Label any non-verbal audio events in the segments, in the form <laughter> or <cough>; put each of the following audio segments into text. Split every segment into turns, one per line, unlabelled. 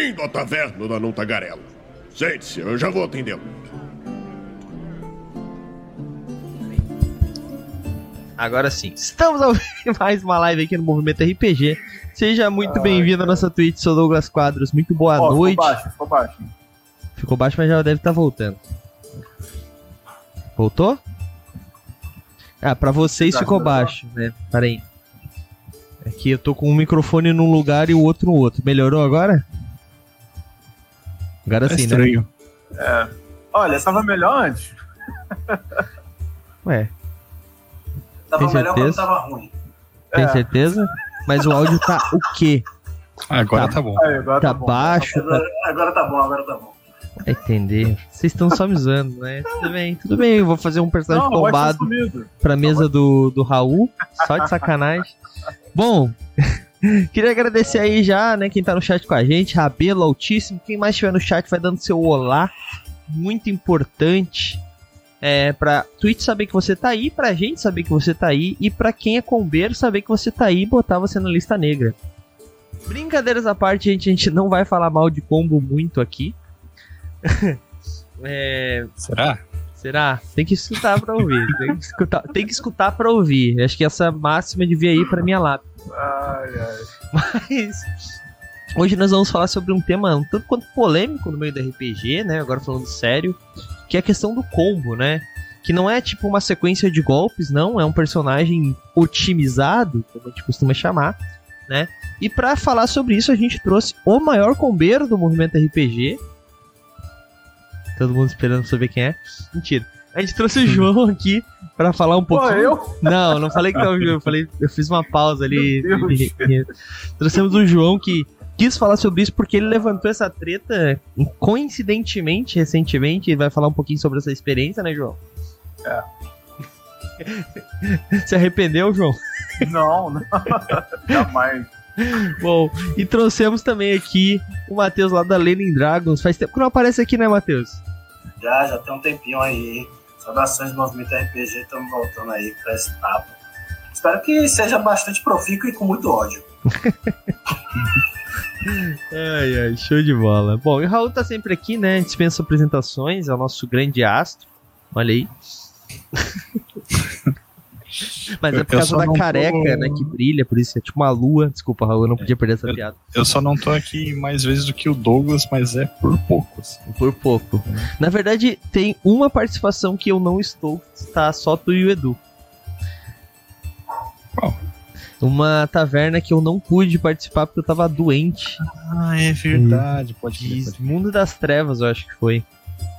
Bem-vindo à taverna da Não Tagarela. Sente-se, eu já vou atendê-lo.
Agora sim, estamos ao <laughs> mais uma live aqui no Movimento RPG. Seja muito bem-vindo à nossa Twitch, sou Douglas Quadros. Muito boa
Ó,
noite.
Ficou baixo, ficou baixo.
Ficou baixo, mas já deve estar voltando. Voltou? Ah, pra vocês
Tá,
ficou
tá.
baixo, né? Pera aí. Aqui eu tô com um microfone num lugar e o outro no outro. Melhorou agora? Agora
É
sim, né?
estranho.
Olha, estava melhor antes.
Ué,
Tava
Tem
melhor quando
certeza?
tava ruim.
tem
É.
certeza? Mas o áudio tá o quê?
Agora
Tá.
tá, bom.
Aí, agora
Tá
tá bom.
baixo? Tá...
Agora, agora tá bom, agora tá bom.
Vai entender. Vocês estão só me zoando, né? Tudo bem, tudo bem. Eu vou fazer um personagem
Não,
tombado.
sumido.
pra mesa do, do Raul, só de sacanagem. Bom, queria agradecer aí já, né, quem tá no chat com a gente, Rabelo Altíssimo, quem mais estiver no chat vai dando seu olá, muito importante. É, pra Twitch saber que você tá aí, pra gente saber que você tá aí, e pra quem é combeiro saber que você tá aí e botar você na lista negra. Brincadeiras à parte, gente, a gente não vai falar mal de combo muito aqui. <laughs> é,
Será?
Será? Tem que escutar pra ouvir. Tem que escutar, tem que escutar pra ouvir. Acho que essa máxima devia ir pra minha lápide.
Ai, ai.
Mas hoje nós vamos falar sobre um tema um tanto quanto polêmico no meio do RPG, né? Agora falando sério, que é a questão do combo, né? Que não é tipo uma sequência de golpes, não. É um personagem otimizado, como a gente costuma chamar, né? E pra falar sobre isso, a gente trouxe o maior combeiro do movimento RPG. Todo mundo esperando saber quem é. Mentira. A gente trouxe o João aqui pra falar um
Pô,
pouquinho.
eu?
Não, não falei que não, João. Eu falei, eu fiz uma pausa ali.
Meu Deus.
Trouxemos o João que quis falar sobre isso porque ele levantou essa treta coincidentemente, recentemente. Ele vai falar um pouquinho sobre essa experiência, né, João?
É. <laughs>
Se arrependeu, João?
Não, não. <laughs> Jamais.
Bom, e trouxemos também aqui o Matheus lá da Lenin Dragons. Faz tempo que não aparece aqui, né, Matheus?
Já, já tem um tempinho aí, hein? Saudações Movimento RPG, estamos voltando aí pra esse papo. Espero que seja bastante profícuo e com muito ódio. <laughs>
Ai, ai, show de bola. Bom, e o Raul tá sempre aqui, né? Dispensa apresentações, é o nosso grande astro. Olha aí. <laughs> Mas é por causa da
não tô-
careca, né? Que brilha, por isso é tipo uma lua. Desculpa, Raul, eu não podia perder essa
eu-
piada.
Eu só não tô aqui mais vezes do que o Douglas, mas é por poucos.
Por pouco. Na verdade, tem uma participação que eu não estou, tá só tu e o Edu.
Qual?
Uma taverna que eu não pude participar porque eu tava doente.
Ah, é verdade. Pode
De
crer.
Mundo das Trevas, eu acho que foi.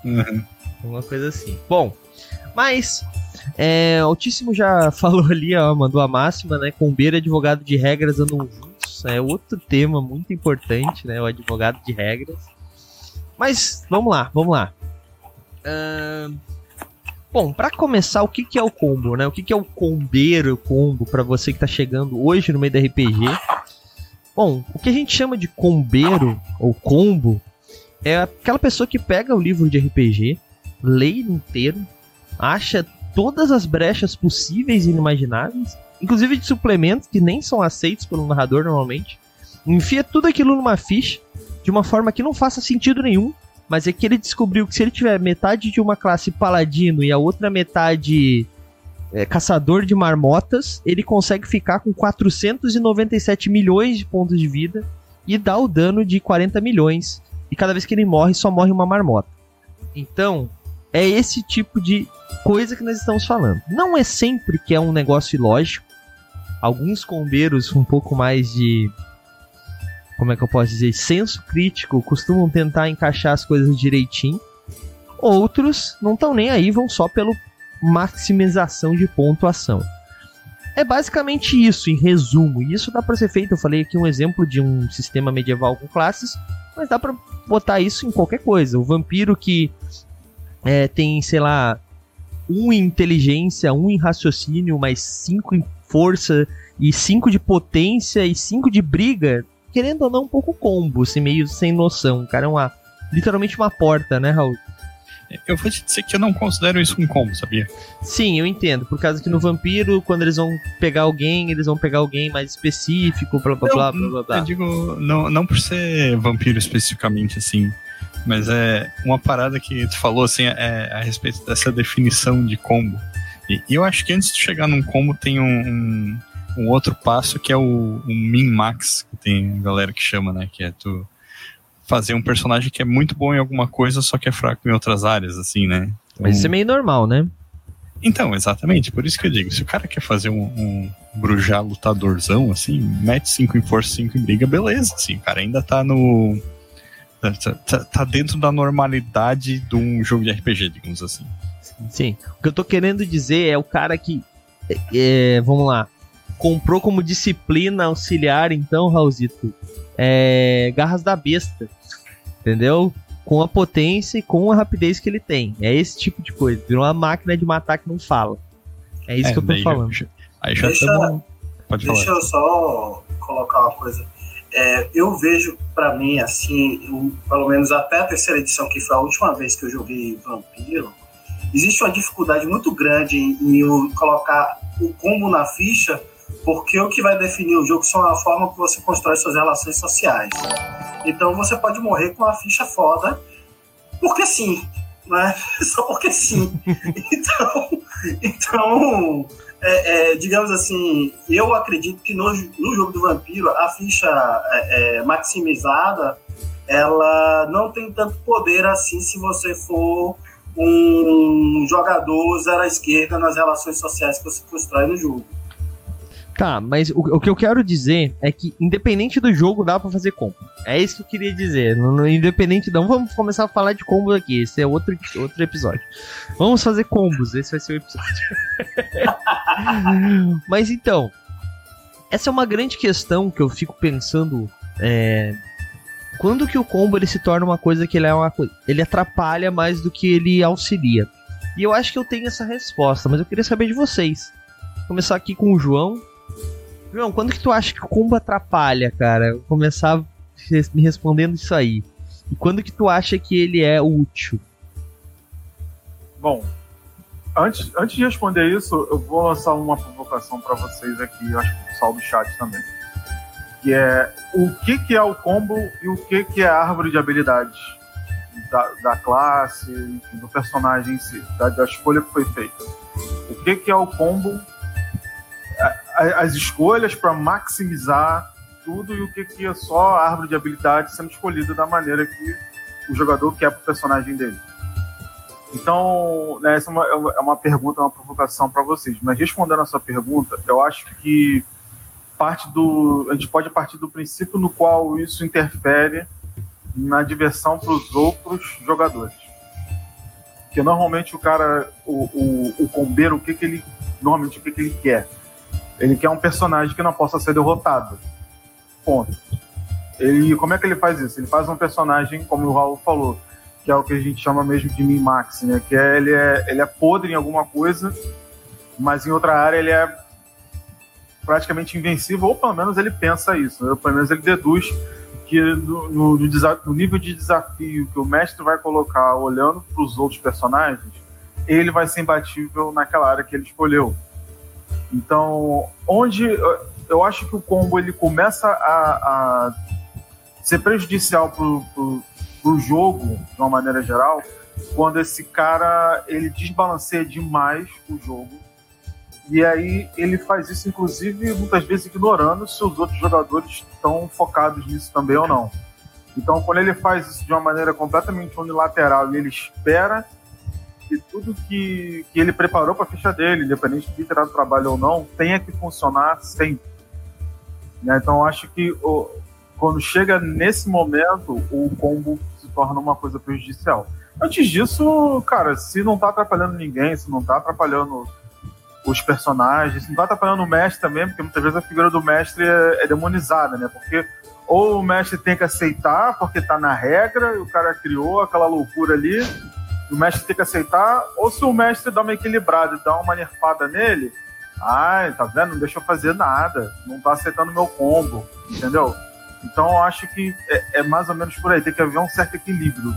Uhum.
Uma coisa assim. Bom, mas é, Altíssimo já <laughs> falou ali, ó, mandou a máxima, né? Combeiro advogado de regras andam juntos. É outro tema muito importante, né? O advogado de regras. Mas vamos lá, vamos lá. Ahn, bom, pra começar, o que, que é o combo, né? O que, que é o combeiro combo pra você que tá chegando hoje no meio da RPG? Bom, o que a gente chama de combeiro ou combo é aquela pessoa que pega o livro de RPG, lê inteiro, acha todas as brechas possíveis e inimagináveis, inclusive de suplementos que nem são aceitos pelo narrador normalmente, enfia tudo aquilo numa ficha de uma forma que não faça sentido nenhum, mas é que ele descobriu que se ele tiver metade de uma classe paladino e a outra metade é, caçador de marmotas, ele consegue ficar com 497 milhões de pontos de vida e dá o dano de 40 milhões. E cada vez que ele morre, só morre uma marmota. Então, é esse tipo de coisa que nós estamos falando. Não é sempre que é um negócio ilógico. Alguns combeiros um pouco mais de. Como é que eu posso dizer? Senso crítico costumam tentar encaixar as coisas direitinho. Outros não estão nem aí, vão só pelo maximização de pontuação. É basicamente isso, em resumo. E isso dá pra ser feito. Eu falei aqui um exemplo de um sistema medieval com classes, mas dá pra botar isso em qualquer coisa. O vampiro que é, tem, sei lá, um em inteligência, um em raciocínio, mais cinco em força e cinco de potência e cinco de briga, querendo ou não, um pouco combo, assim, meio sem noção. O cara é uma, literalmente uma porta, né, Raul?
Eu vou te dizer que eu não considero isso um combo, sabia?
Sim, eu entendo. Por causa que no vampiro, quando eles vão pegar alguém, eles vão pegar alguém mais específico, blá blá blá blá blá blá.
Eu digo, não, não por ser vampiro especificamente, assim. Mas é uma parada que tu falou, assim, é a respeito dessa definição de combo. E, eu acho que antes de chegar num combo tem um, um, um outro passo que é o, o min-max, que tem a galera que chama, né? Que é tu fazer um personagem que é muito bom em alguma coisa, só que é fraco em outras áreas, assim, né?
Mas isso é meio normal, né?
Então, exatamente, por isso que eu digo, se o cara quer fazer um, um brujar lutadorzão, assim, mete 5 em força, 5 em briga, beleza, assim, o cara ainda tá no... Tá, tá, tá dentro da normalidade de um jogo de RPG, digamos assim.
Sim. O que eu tô querendo dizer é o cara que. é, é, vamos lá. Comprou como disciplina auxiliar, então, Raulzito. É, garras da besta. Entendeu? Com a potência e com a rapidez que ele tem. É esse tipo de coisa. Virou uma máquina de matar que não fala. É isso
É,
que eu tô falando.
já- aí já
Deixa-
tamo- Pode
Deixa
falar.
eu só colocar uma coisa. É, eu vejo, pra mim, assim, o- pelo menos até a terceira edição, que foi a última vez que eu joguei Vampiro, existe uma dificuldade muito grande em, em eu colocar o combo na ficha, porque o que vai definir o jogo são a forma que você constrói suas relações sociais. Então você pode morrer com uma ficha foda, porque sim, né? <laughs> Só porque sim. <laughs> Então, então é, é, digamos assim, eu acredito que no, no jogo do vampiro, a ficha é, é, maximizada, ela não tem tanto poder assim se você for um jogador zero à esquerda nas relações sociais que você constrói no jogo.
Tá, mas o, o que eu quero dizer é que, independente do jogo, dá pra fazer combo. É isso que eu queria dizer. No, no- independente, não vamos começar a falar de combos aqui. Esse é outro, outro episódio. Vamos fazer combos. Esse vai ser o episódio. <laughs> mas então, essa é uma grande questão que eu fico pensando. É, quando que o combo ele se torna uma coisa que ele é uma ele atrapalha mais do que ele auxilia? E eu acho que eu tenho essa resposta, mas eu queria saber de vocês. Vou começar aqui com o João. João, quando que tu acha que o combo atrapalha, cara? Eu começar me respondendo isso aí. E quando que tu acha que ele é útil?
Bom, antes, antes de responder isso, eu vou lançar uma provocação para vocês aqui, acho que o pessoal do chat também. Que é o que, que é o combo e o que, que é a árvore de habilidades da, da classe, enfim, do personagem em si, da, da escolha que foi feita. O que, que é o combo, as escolhas para maximizar tudo e o que, que é só a árvore de habilidades sendo escolhida da maneira que o jogador quer pro personagem dele. Então, né, essa é uma, é uma pergunta, uma provocação para vocês. Mas respondendo a sua pergunta, eu acho que parte do, a gente pode partir do princípio no qual isso interfere na diversão para os outros jogadores. Porque normalmente o cara, o, o, o combeiro, o que, que ele normalmente o que, que ele quer? Ele quer um personagem que não possa ser derrotado. Ponto. Ele, como é que ele faz isso? Ele faz um personagem, como o Raul falou, que é o que a gente chama mesmo de min-max, né? Que é ele, é ele é podre em alguma coisa, mas em outra área ele é praticamente invencível, ou pelo menos ele pensa isso, né? pelo menos ele deduz que no, no- no nível de desafio que o mestre vai colocar olhando para os outros personagens, ele vai ser imbatível naquela área que ele escolheu. Então, onde eu- acho que o combo ele começa a, a ser prejudicial pro, pro, pro jogo, de uma maneira geral, quando esse cara ele desbalanceia demais o jogo. E aí ele faz isso, inclusive, muitas vezes ignorando se os outros jogadores estão focados nisso também ou não. Então, quando ele faz isso de uma maneira completamente unilateral e ele espera que tudo que, que ele preparou para a ficha dele, independente de ter dado trabalho ou não, tenha que funcionar sempre. Né? Então, acho que o, quando chega nesse momento, o combo se torna uma coisa prejudicial. Antes disso, cara, se não tá atrapalhando ninguém, se não tá atrapalhando os personagens, se não tá atrapalhando o mestre também, porque muitas vezes a figura do mestre é, é demonizada, né? Porque ou o mestre tem que aceitar, porque tá na regra, o cara criou aquela loucura ali, o mestre tem que aceitar, ou se o mestre dá uma equilibrada e dá uma nerfada nele, ai, tá vendo? Não deixa eu fazer nada, não tá aceitando meu combo, entendeu? Então eu acho que é, é mais ou menos por aí, tem que haver um certo equilíbrio,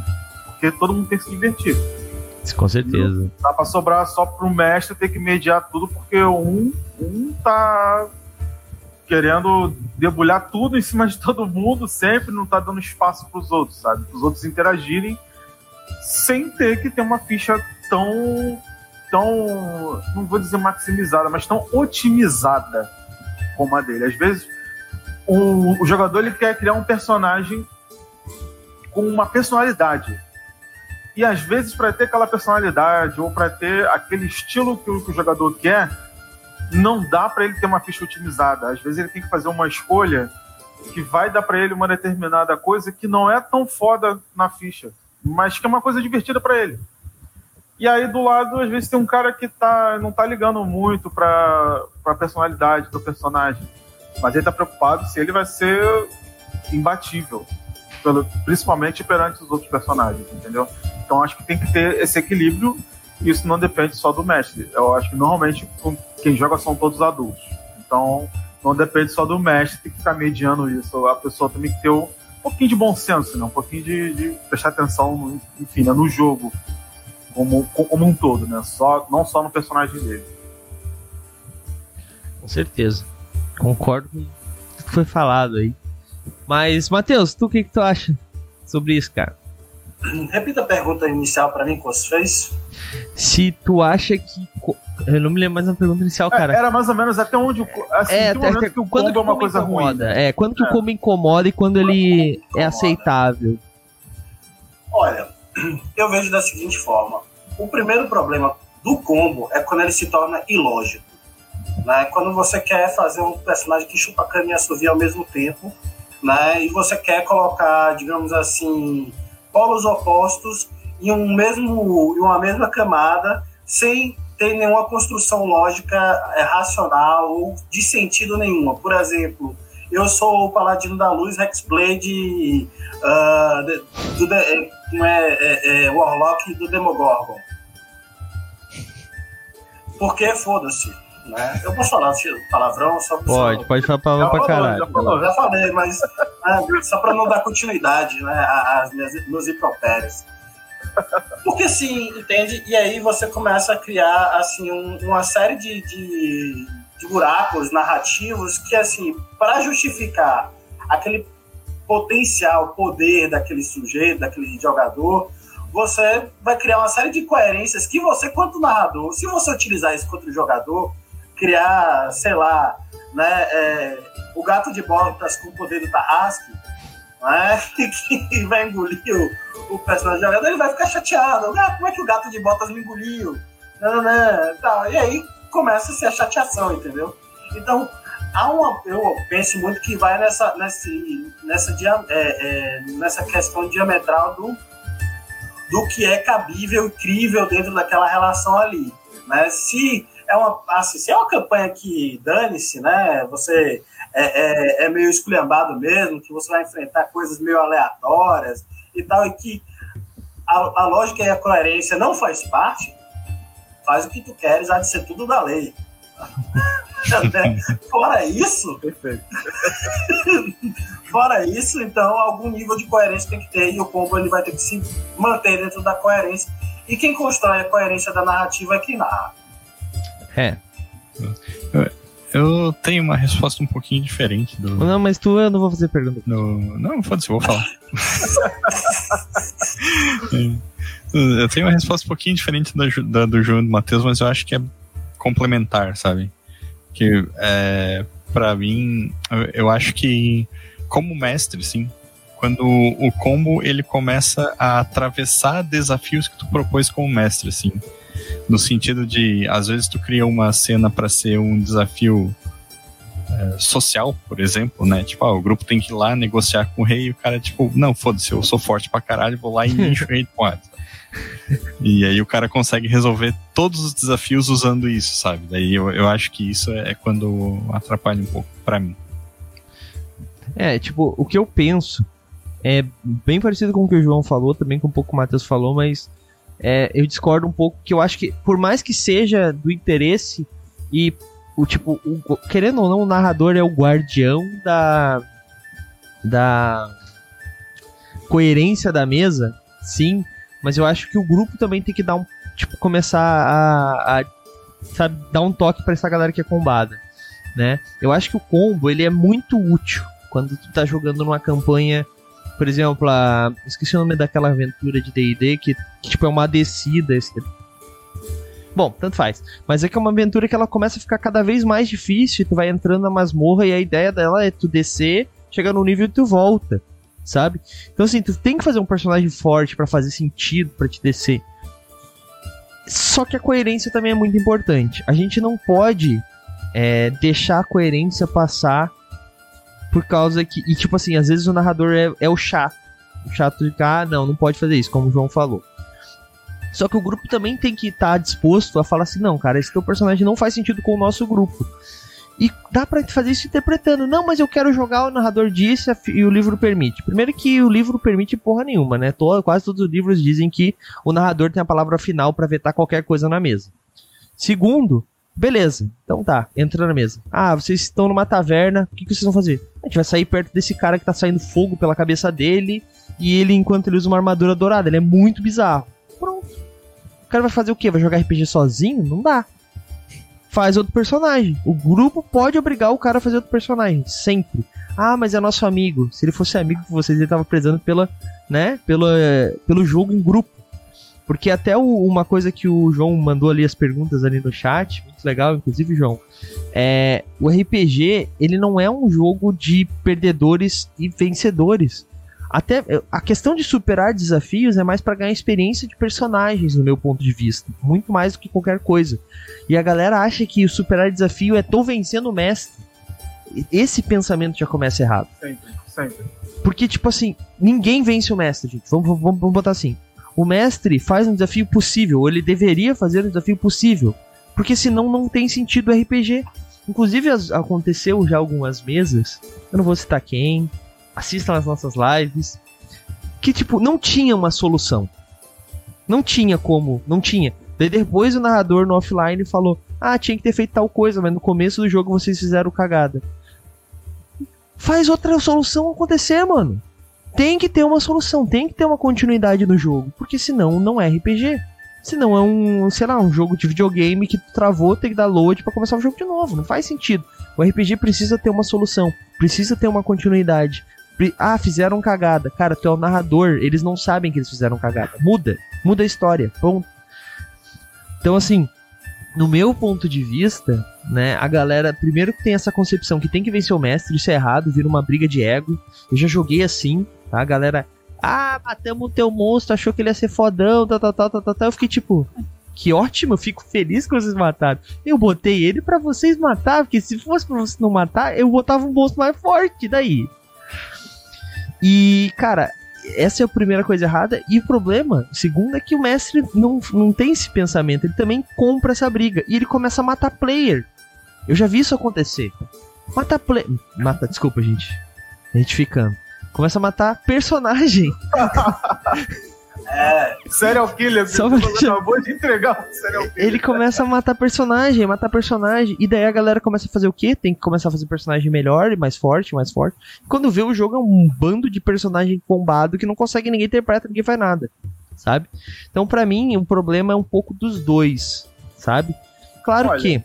porque todo mundo tem que se divertir.
Com certeza.
Dá pra sobrar só pro mestre ter que mediar tudo, porque um, um tá querendo debulhar tudo em cima de <laughs> todo mundo, sempre não tá dando espaço pros outros, sabe? Os outros interagirem sem ter que ter uma ficha tão. tão. não vou dizer maximizada, mas tão otimizada como a dele. Às vezes, o, o jogador ele quer criar um personagem com uma personalidade. E às vezes, para ter aquela personalidade ou para ter aquele estilo que o, que o jogador quer, não dá para ele ter uma ficha otimizada. Às vezes, ele tem que fazer uma escolha que vai dar para ele uma determinada coisa que não é tão foda na ficha, mas que é uma coisa divertida para ele. E aí do lado, às vezes tem um cara que tá, não tá ligando muito pra, pra personalidade do personagem. Mas ele tá preocupado se ele vai ser imbatível. Pelo, principalmente perante os outros personagens, entendeu? Então acho que tem que ter esse equilíbrio e isso não depende só do mestre. Eu acho que normalmente quem joga são todos adultos. Então não depende só do mestre, tem que ficar mediando isso. A pessoa também tem que ter um pouquinho de bom senso, né? um pouquinho de, de prestar atenção, enfim, né? no jogo como, como um todo, né? Só, não só no personagem dele.
Com certeza. Concordo com tudo que foi falado aí. Mas, Matheus, tu o que, que tu acha sobre isso, cara?
Repita a pergunta inicial para mim que você fez.
Se tu acha que. Eu não me lembro mais da pergunta inicial,
É,
cara.
era mais ou menos até onde. Assim,
É, até-
momento que o
quando
combo
que
é uma
o combo
coisa ruim.
incomoda? É, quando que o
É.
combo incomoda e quando ele é aceitável.
Olha, eu vejo da seguinte forma: o primeiro problema do combo é quando ele se torna ilógico. Né? Quando você quer fazer um personagem que chupa cana e assovia ao mesmo tempo, né? e você quer colocar, digamos assim, polos opostos em, um mesmo, em uma mesma camada, sem ter nenhuma construção lógica é, racional ou de sentido nenhuma. Por exemplo, eu sou o Paladino da Luz, Hexblade ah, de- do de- é, é, é, é, Warlock do Demogorgon. Porque foda-se. Né? Eu posso falar palavrão só
Pode, pode falar palavrão pra caralho.
já falou.
já falei, mas ah, só para não dar continuidade né, às minhas, meus impropérios. Porque assim, entende? E aí você começa a criar assim um- uma série de, de, de buracos narrativos que assim, para justificar aquele potencial poder daquele sujeito, daquele jogador, você vai criar uma série de coerências que você, quanto narrador, se você utilizar isso contra o jogador, criar, sei lá, né, é, o gato de botas com o poder do Tarrasque, né, <laughs> que vai engolir o, o personagem do jogador, ele vai ficar chateado. Ah, como é que o gato de botas me engoliu? Não, não. E aí começa a ser a chateação, entendeu? Então, há uma, eu penso muito que vai nessa, nessa, dia- é, é, nessa questão diametral do, do que é cabível crível dentro daquela relação ali. Né? Se é uma, assim, se é uma campanha que dane-se, né? Você é, é, é meio esculhambado mesmo, que você vai enfrentar coisas meio aleatórias e tal, e que a, a lógica e a coerência não faz parte, faz o que tu queres, há de ser tudo da lei. <laughs> Fora isso,
Perfeito. <laughs>
Fora isso, então, algum nível de coerência tem que ter e o combo ele vai ter que se manter dentro da coerência. E quem constrói a coerência da narrativa é quem narra.
É.
Eu tenho uma resposta um pouquinho diferente do.
Não, mas tu eu não vou fazer pergunta.
do- Não, foda-se, eu vou falar. <laughs> Eu tenho uma resposta um pouquinho diferente da, da do João e do Matheus, mas eu acho que é complementar, sabe? Que é, para mim, eu, eu acho que como mestre, sim, quando o combo ele começa a atravessar desafios que tu propôs como mestre, assim. No sentido de, às vezes tu cria uma cena para ser um desafio é, social, por exemplo, né? Tipo, ah, o grupo tem que ir lá negociar com o rei e o cara, tipo, não, foda-se, eu sou forte pra caralho, vou lá e encho o rei de porrada. E aí o cara consegue resolver todos os desafios usando isso, sabe? Daí eu, eu acho que isso é, é quando atrapalha um pouco pra mim.
É, tipo, o que eu penso é bem parecido com o que o João falou, também com um pouco o Matheus falou, mas é, eu discordo um pouco que eu acho que, por mais que seja do interesse e o tipo, o- querendo ou não, o narrador é o guardião da da coerência da mesa, sim, Mas eu acho que o grupo também tem que dar um. Tipo, começar a. a sabe, dar um toque para essa galera que é combada. Né? Eu acho que o combo ele é muito útil quando tu tá jogando numa campanha. Por exemplo, a. Esqueci o nome daquela aventura de DD que, que tipo é uma descida. Esse... Bom, tanto faz. Mas é que é uma aventura que ela começa a ficar cada vez mais difícil. Tu vai entrando na masmorra e a ideia dela é tu descer, chegar no nível e tu volta sabe? Então assim, tu tem que fazer um personagem forte para fazer sentido para te descer. Só que a coerência também é muito importante. A gente não pode é, deixar a coerência passar por causa que. E tipo assim, às vezes o narrador é, é o chato. O chato de ah, não, não pode fazer isso, como o João falou. Só que o grupo também tem que estar tá disposto a falar assim: não, cara, esse teu personagem não faz sentido com o nosso grupo. E dá para fazer isso interpretando. Não, mas eu quero jogar, o narrador disse e o livro permite. Primeiro que o livro permite porra nenhuma, né? Todo, quase todos os livros dizem que o narrador tem a palavra final para vetar qualquer coisa na mesa. Segundo, beleza. Então tá, entra na mesa. Ah, vocês estão numa taverna, o que, que vocês vão fazer? A gente vai sair perto desse cara que tá saindo fogo pela cabeça dele e ele, enquanto ele usa uma armadura dourada, ele é muito bizarro. Pronto. O cara vai fazer o quê? Vai jogar RPG sozinho? Não dá faz outro personagem. O grupo pode obrigar o cara a fazer outro personagem, sempre. Ah, mas é nosso amigo. Se ele fosse amigo de vocês, ele tava prezando pela, né, pelo, pelo jogo em grupo. Porque até o, uma coisa que o João mandou ali as perguntas ali no chat, muito legal, inclusive, João. É, o RPG, ele não é um jogo de perdedores e vencedores. Até a questão de superar desafios é mais para ganhar experiência de personagens, no meu ponto de vista, muito mais do que qualquer coisa. E a galera acha que o superar desafio é tô vencendo o mestre. Esse pensamento já começa errado.
Sempre, sempre.
Porque, tipo assim, ninguém vence o mestre, gente. Vamos, vamos, vamos botar assim. O mestre faz um desafio possível, ou ele deveria fazer um desafio possível. Porque senão não tem sentido RPG. Inclusive, aconteceu já algumas mesas, eu não vou citar quem, assistam as nossas lives, que tipo, não tinha uma solução. Não tinha como, não tinha. Daí depois o narrador no offline falou: "Ah, tinha que ter feito tal coisa, mas no começo do jogo vocês fizeram cagada". Faz outra solução acontecer, mano. Tem que ter uma solução, tem que ter uma continuidade no jogo, porque senão não é RPG. Senão é um, sei lá, um jogo de videogame que travou, tem que dar load para começar o jogo de novo. Não faz sentido. O RPG precisa ter uma solução, precisa ter uma continuidade. Ah, fizeram cagada. Cara, tu é o narrador, eles não sabem que eles fizeram cagada. Muda. Muda a história. Ponto. Então, assim, no meu ponto de vista, né, a galera, primeiro que tem essa concepção que tem que vencer o mestre, isso é errado, vira uma briga de ego. Eu já joguei assim? A galera, ah, matamos o teu monstro, achou que ele ia ser fodão, tal, tal, tal, tal, tal. Eu fiquei tipo, que ótimo, eu fico feliz que vocês mataram. Eu botei ele para vocês matar, porque se fosse pra vocês não matar, eu botava um monstro mais forte, daí. E, cara, essa é a primeira coisa errada. E o problema, segundo, é que o mestre não, não tem esse pensamento. Ele também compra essa briga. E ele começa a matar player. Eu já vi isso acontecer. Mata player. Mata, desculpa, gente. A gente ficando. Começa a matar personagem.
É. Serial killer, Só você acabou de entregar serial killer.
Ele começa a matar personagem, matar personagem. E daí a galera começa a fazer o quê? Tem que começar a fazer personagem melhor, mais forte, mais forte. Quando vê o jogo é um bando de personagem bombado que não consegue ninguém interpreta, ninguém faz nada. Sabe? Então, para mim, o problema é um pouco dos dois. Sabe? Claro Olha. que.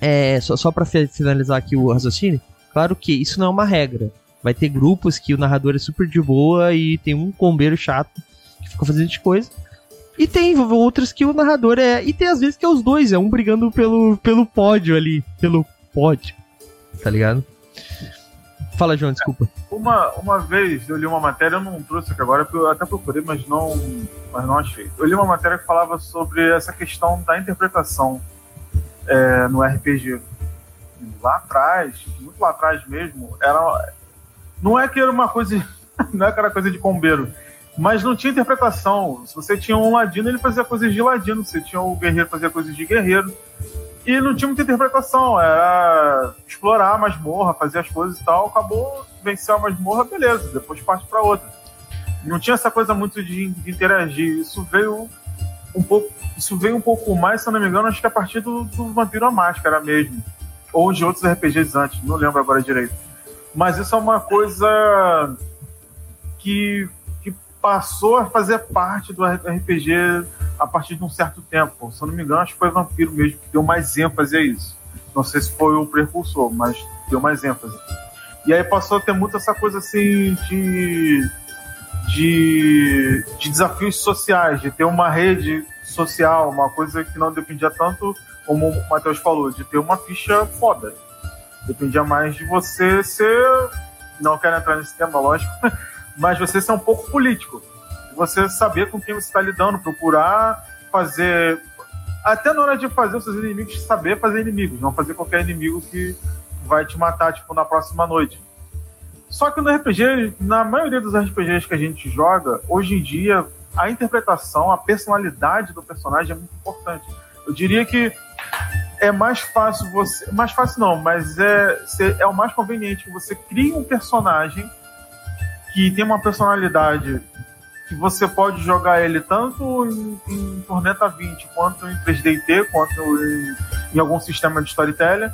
É, só, só pra finalizar aqui o raciocínio. Claro que isso não é uma regra. Vai ter grupos que o narrador é super de boa e tem um combeiro chato ficam fazendo de coisa. E tem outras que o narrador é. E tem às vezes que é os dois, é um brigando pelo, pelo pódio ali. Pelo pódio. Tá ligado? Fala, João, desculpa.
Uma, uma vez eu li uma matéria, eu não trouxe aqui agora, eu até procurei, mas não, mas não achei. Eu li uma matéria que falava sobre essa questão da interpretação é, no RPG. Lá atrás, muito lá atrás mesmo, era. Não é que era uma coisa. <laughs> Não é aquela coisa de combeiro mas não tinha interpretação. Se você tinha um ladino, ele fazia coisas de ladino. Se você tinha o guerreiro, fazia coisas de guerreiro. E não tinha muita interpretação. Era explorar a masmorra, fazer as coisas e tal. Acabou, venceu a masmorra, beleza. Depois parte para outra. Não tinha essa coisa muito de, de, interagir. Isso veio um pouco. Isso veio um pouco mais, se eu não me engano, acho que a partir do, do Vampiro à Máscara mesmo. Ou de outros RPGs antes, não lembro agora direito. Mas isso é uma coisa que passou a fazer parte do RPG a partir de um certo tempo. Se eu não me engano, acho que foi Vampiro mesmo que deu mais ênfase a isso. Não sei se foi o precursor, mas deu mais ênfase. E aí passou a ter muito essa coisa assim de, de, de desafios sociais, de ter uma rede social, uma coisa que não dependia tanto, como o Matheus falou, de ter uma ficha foda. Dependia mais de você ser. Não quero entrar nesse tema, lógico, <laughs> mas você ser um pouco político. Você saber com quem você está lidando, procurar fazer. Até na hora de fazer os seus inimigos, saber fazer inimigos, não fazer qualquer inimigo que vai te matar, tipo, na próxima noite. Só que no RPG, na maioria dos RPGs que a gente joga, hoje em dia, a interpretação, a personalidade do personagem é muito importante. Eu diria que é mais fácil você. Mais fácil não, mas é, é o mais conveniente que você crie um personagem que tem uma personalidade que você pode jogar ele tanto em, em Tormenta 20 quanto em 3DT, quanto em, em algum sistema de storytelling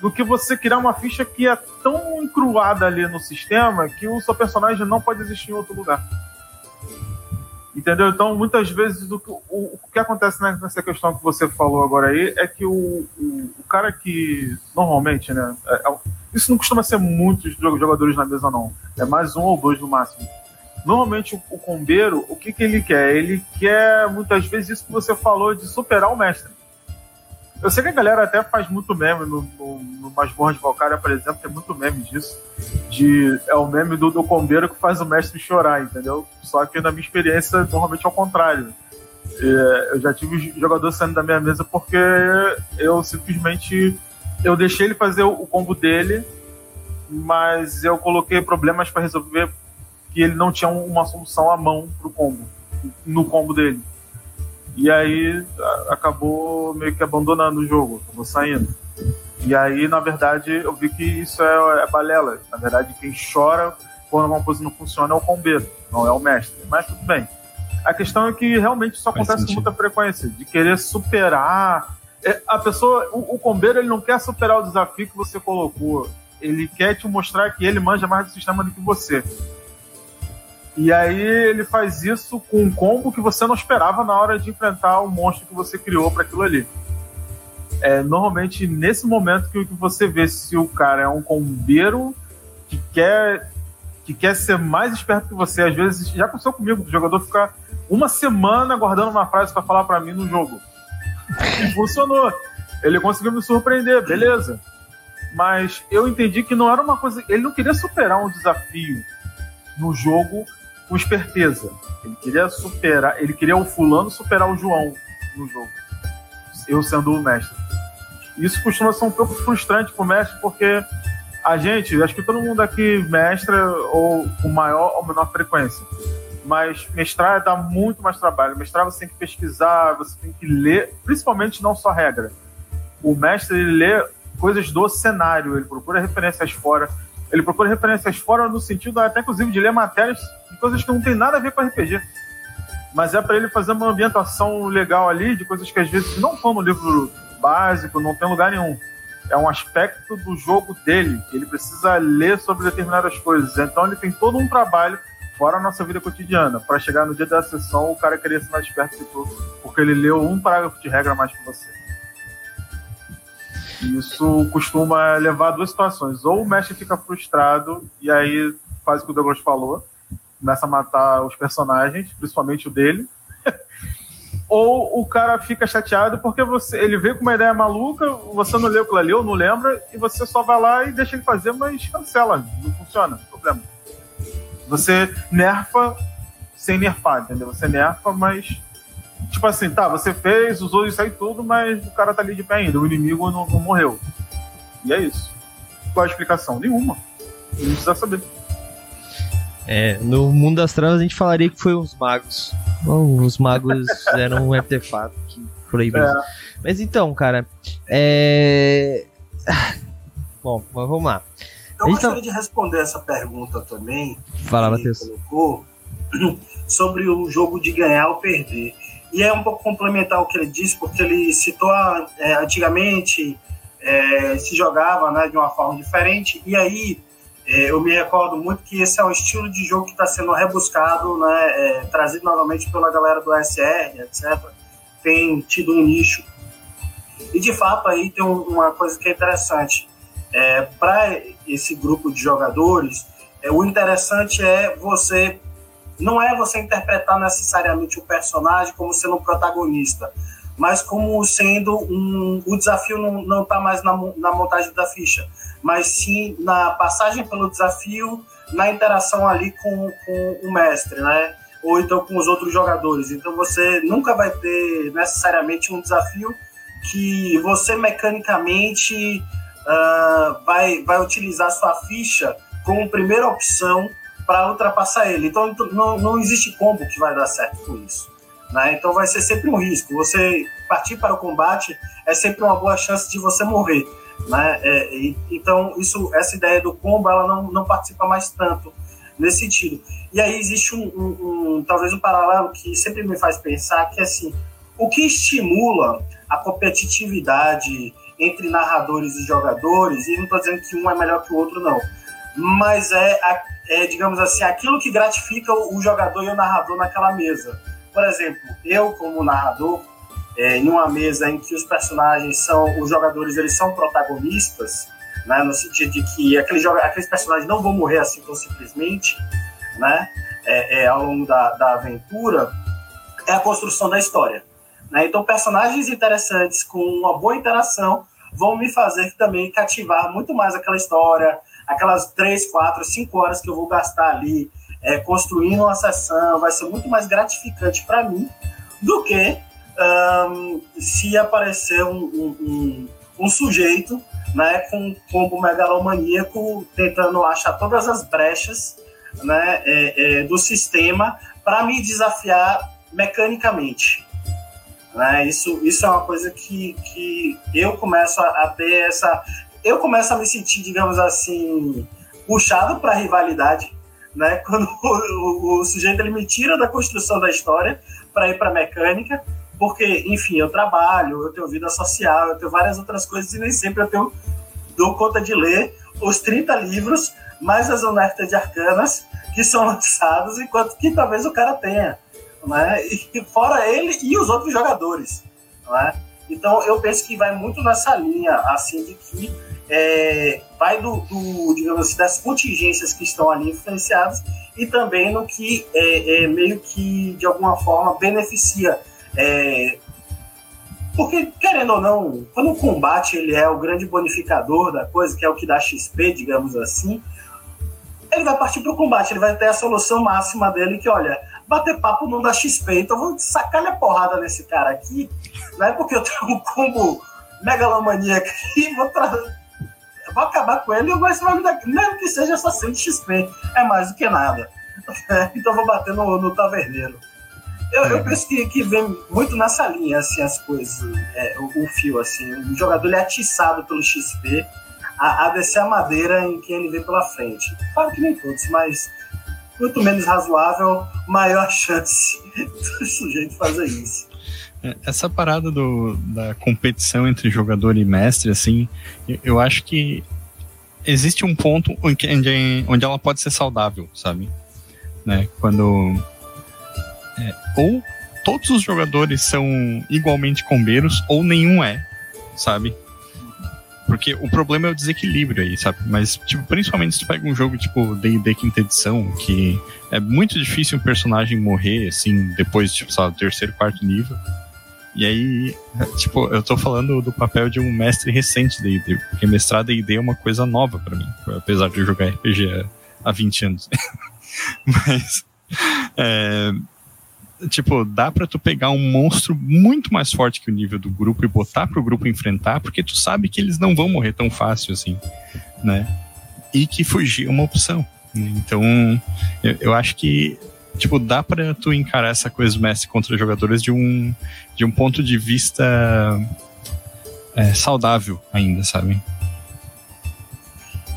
do que você criar uma ficha que é tão encruada ali no sistema que o seu personagem não pode existir em outro lugar. Entendeu? Então, muitas vezes, o, o, o que acontece nessa questão que você falou agora aí é que o, o, o cara que, normalmente, né? É, é, isso não costuma ser muitos jogadores na mesa, não. É mais um ou dois no máximo. Normalmente, o, o combeiro, o que, que ele quer? Ele quer, muitas vezes, isso que você falou de superar o mestre. Eu sei que a galera até faz muito meme no, no, no Masmorra de Valkyria, por exemplo, tem muito meme disso. De, é o meme do, do combeiro que faz o mestre chorar, entendeu? Só que na minha experiência, normalmente é o contrário. É, eu já tive jogador saindo da minha mesa porque eu simplesmente eu deixei ele fazer o, combo dele, mas eu coloquei problemas para resolver que ele não tinha uma solução à mão pro combo, no combo dele. E aí acabou meio que abandonando o jogo, acabou saindo. E aí, na verdade, eu vi que isso é, é balela. Na verdade, quem chora quando uma coisa não funciona é o combeiro, não é o mestre. Mas tudo bem. A questão é que realmente isso acontece com muita frequência, de querer superar. É, a pessoa, o, o combeiro, ele não quer superar o desafio que você colocou. Ele quer te mostrar que ele manja mais do sistema do que você. E aí ele faz isso com um combo que você não esperava na hora de enfrentar o monstro que você criou para aquilo ali. É normalmente nesse momento que, você vê se o cara é um combeiro que quer que quer ser mais esperto que você. Às vezes já aconteceu comigo, o jogador ficar uma semana guardando uma frase para falar para mim no jogo. E funcionou. Ele conseguiu me surpreender, beleza. Mas eu entendi que não era uma coisa. Ele não queria superar um desafio no jogo com esperteza. Ele queria superar, ele queria o fulano superar o João no jogo. Eu sendo o mestre. Isso costuma ser um pouco frustrante pro mestre, porque a gente, acho que todo mundo aqui mestra ou com maior ou menor frequência. Mas mestrar dá muito mais trabalho. Mestrar você tem que pesquisar, você tem que ler, principalmente não só regra. O mestre ele lê coisas do cenário, ele procura referências fora, ele procura referências fora no sentido até inclusive de ler matérias coisas que não tem nada a ver com RPG. Mas é para ele fazer uma ambientação legal ali, de coisas que às vezes não estão no livro básico, não tem lugar nenhum. É um aspecto do jogo dele, ele precisa ler sobre determinadas coisas. Então ele tem todo um trabalho fora a nossa vida cotidiana, para chegar no dia da sessão o cara querer ser mais esperto que tu, porque ele leu um parágrafo de regra mais que você. Isso costuma levar a duas situações. Ou o mestre fica frustrado e aí faz o que o Douglas falou, começa a matar os personagens, principalmente o dele. <laughs> ou o cara fica chateado porque você, ele veio com uma ideia maluca, você não leu aquilo ali, ou não lembra, e você só vai lá e deixa ele fazer, mas cancela, não funciona, não problema. Você nerfa sem nerfar, entendeu? Você nerfa, mas. Tipo assim, tá, você fez, usou isso aí tudo, mas o cara tá ali de pé ainda, o inimigo não, não morreu. E é isso. Qual a explicação? Nenhuma. Não precisa saber.
É, no mundo das trevas a gente falaria que foi os magos. Bom, os magos <laughs> fizeram um artefato que proibiu. É. Mas então, cara, é. Bom, mas vamos lá.
Eu gostaria tá... de responder essa pergunta também.
Fala, Matheus.
Colocou <clears throat> sobre o jogo de ganhar ou perder. E é um pouco complementar o que ele disse, porque ele citou é, antigamente é, se jogava né, de uma forma diferente, e aí É, eu me recordo muito que esse é um estilo de jogo que está sendo rebuscado, né, é, trazido novamente pela galera do SR, etc. Tem tido um nicho. E de fato aí tem uma coisa que é interessante. É, Para esse grupo de jogadores, é, o interessante é você não é você interpretar necessariamente o personagem como sendo um protagonista, mas como sendo um. O desafio não está mais na, na montagem da ficha, mas sim na passagem pelo desafio, na interação ali com, com o mestre, né? Ou então com os outros jogadores. Então você nunca vai ter necessariamente um desafio que você mecanicamente uh, vai, vai utilizar sua ficha como primeira opção para ultrapassar ele. Então não, não existe combo que vai dar certo com isso. Né? Então vai ser sempre um risco. Você partir para o combate é sempre uma boa chance de você morrer. Né? É, e, então isso, essa ideia do combo ela não, não participa mais tanto nesse sentido. E aí existe um, um, um, talvez um paralelo que sempre me faz pensar que assim o que estimula a competitividade entre narradores e jogadores, e não estou dizendo que um é melhor que o outro, não, mas é, é digamos assim, aquilo que gratifica o jogador e o narrador naquela mesa. Por exemplo, eu como narrador, é, em uma mesa em que os personagens são, os jogadores eles são protagonistas, né, no sentido de que aqueles, aqueles personagens não vão morrer assim tão simplesmente, né, é, é, ao longo da, da aventura, é a construção da história. Né? Então, personagens interessantes com uma boa interação vão me fazer também cativar muito mais aquela história, aquelas três, quatro, cinco horas que eu vou gastar ali é, construindo uma sessão, vai ser muito mais gratificante para mim do que um, se aparecer um, um, um, sujeito né, com um combo megalomaníaco tentando achar todas as brechas né, é, é, do sistema para me desafiar mecanicamente. Né? Isso, isso é uma coisa que, que eu começo a, a ter essa. Eu começo a me sentir, digamos assim, puxado para a rivalidade né? <laughs> Quando o, o, o, sujeito ele me tira da construção da história para ir para mecânica, porque, enfim, eu trabalho, eu tenho vida social, eu tenho várias outras coisas e nem sempre eu tenho, dou conta de ler os 30 livros, mais as onertas de arcanas que são <laughs> lançados, enquanto que talvez o cara tenha, né? E fora ele e os outros jogadores, né? Então eu penso que vai muito nessa linha, assim, de que é, vai do, do, digamos assim, das contingências que estão ali influenciadas e também no que é, é meio que, de alguma forma, beneficia. É, porque, querendo ou não, quando o combate ele é o grande bonificador da coisa, que é o que dá XP, digamos assim, ele vai partir para o combate, ele vai ter a solução máxima dele, que, olha, bater papo não dá XP, então vou sacar minha porrada nesse cara aqui, né? Porque eu tenho um combo megalomaníaco aqui, vou vou acabar com ele, mas vai me dar, mesmo que seja só 100 XP, é mais do que nada. <laughs> então vou bater no, no taverneiro. Eu, eu, penso que, que vem muito nessa linha, assim, as coisas, é, o, o, fio, assim. O jogador ele é atiçado pelo XP a, a descer a madeira em quem ele vê pela frente. Claro que nem todos, mas muito menos razoável, maior <laughs> chance do sujeito fazer isso.
É, essa parada do, da competição entre jogador e mestre, assim, eu, acho que existe um ponto onde, onde ela pode ser saudável, sabe? Né? Quando. É, ou todos os jogadores são igualmente combeiros, ou nenhum é, sabe? Porque o problema é o desequilíbrio aí, sabe? Mas, tipo, principalmente se tu pega um jogo tipo D&D quinta edição, que é muito difícil um personagem morrer, assim, depois, tipo, sabe, terceiro, quarto nível. E aí, tipo, eu tô falando do papel de um mestre recente da ID, porque mestrar D&D é uma coisa nova para mim, apesar de eu jogar RPG há 20 anos. <laughs> Mas, é, tipo, dá para tu pegar um monstro muito mais forte que o nível do grupo e botar pro grupo enfrentar, porque tu sabe que eles não vão morrer tão fácil assim, né? E que fugir é uma opção. Né? Então, eu, eu acho que tipo, dá para tu encarar essa coisa mestre contra jogadores de um, de um ponto de vista é, saudável ainda, sabe?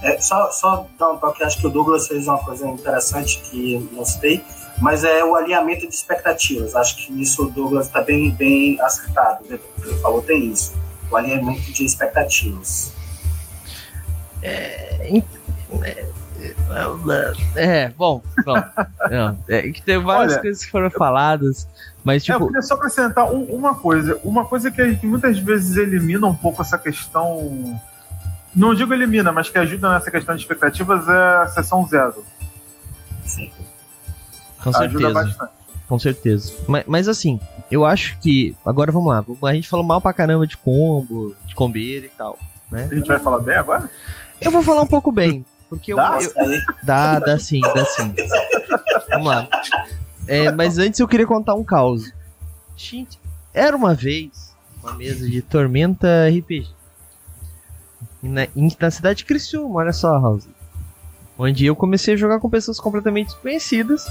É, só, só dar um toque, acho que o Douglas fez uma coisa interessante que não sei, mas é o alinhamento de expectativas. Acho que isso o Douglas está bem, bem acertado. Né? Ele falou tem isso, o alinhamento de expectativas.
É, é É, bom, bom. <laughs> Não, é que tem várias
Olha,
coisas que foram faladas, mas
É, eu
tipo,
queria só acrescentar um- uma coisa. Uma coisa que a gente muitas vezes elimina um pouco essa questão. Não digo elimina, mas que ajuda nessa questão de expectativas é a sessão zero.
Sim.
Com
Ajuda
certeza.
bastante.
Com certeza. Mas, mas assim, eu acho que. Agora vamos lá. A gente falou mal pra caramba de combo, de combeira e tal. Né?
A gente vai falar bem agora?
Eu vou falar um pouco bem. Porque eu,
Dá?
eu-
Aí,
Dá, dá sim, dá sim. Vamos lá. É, mas antes eu queria contar um caos. Gente, era uma vez uma mesa de Tormenta RPG. Na, na cidade de Criciúma, olha só, House. Onde eu comecei a jogar com pessoas completamente desconhecidas.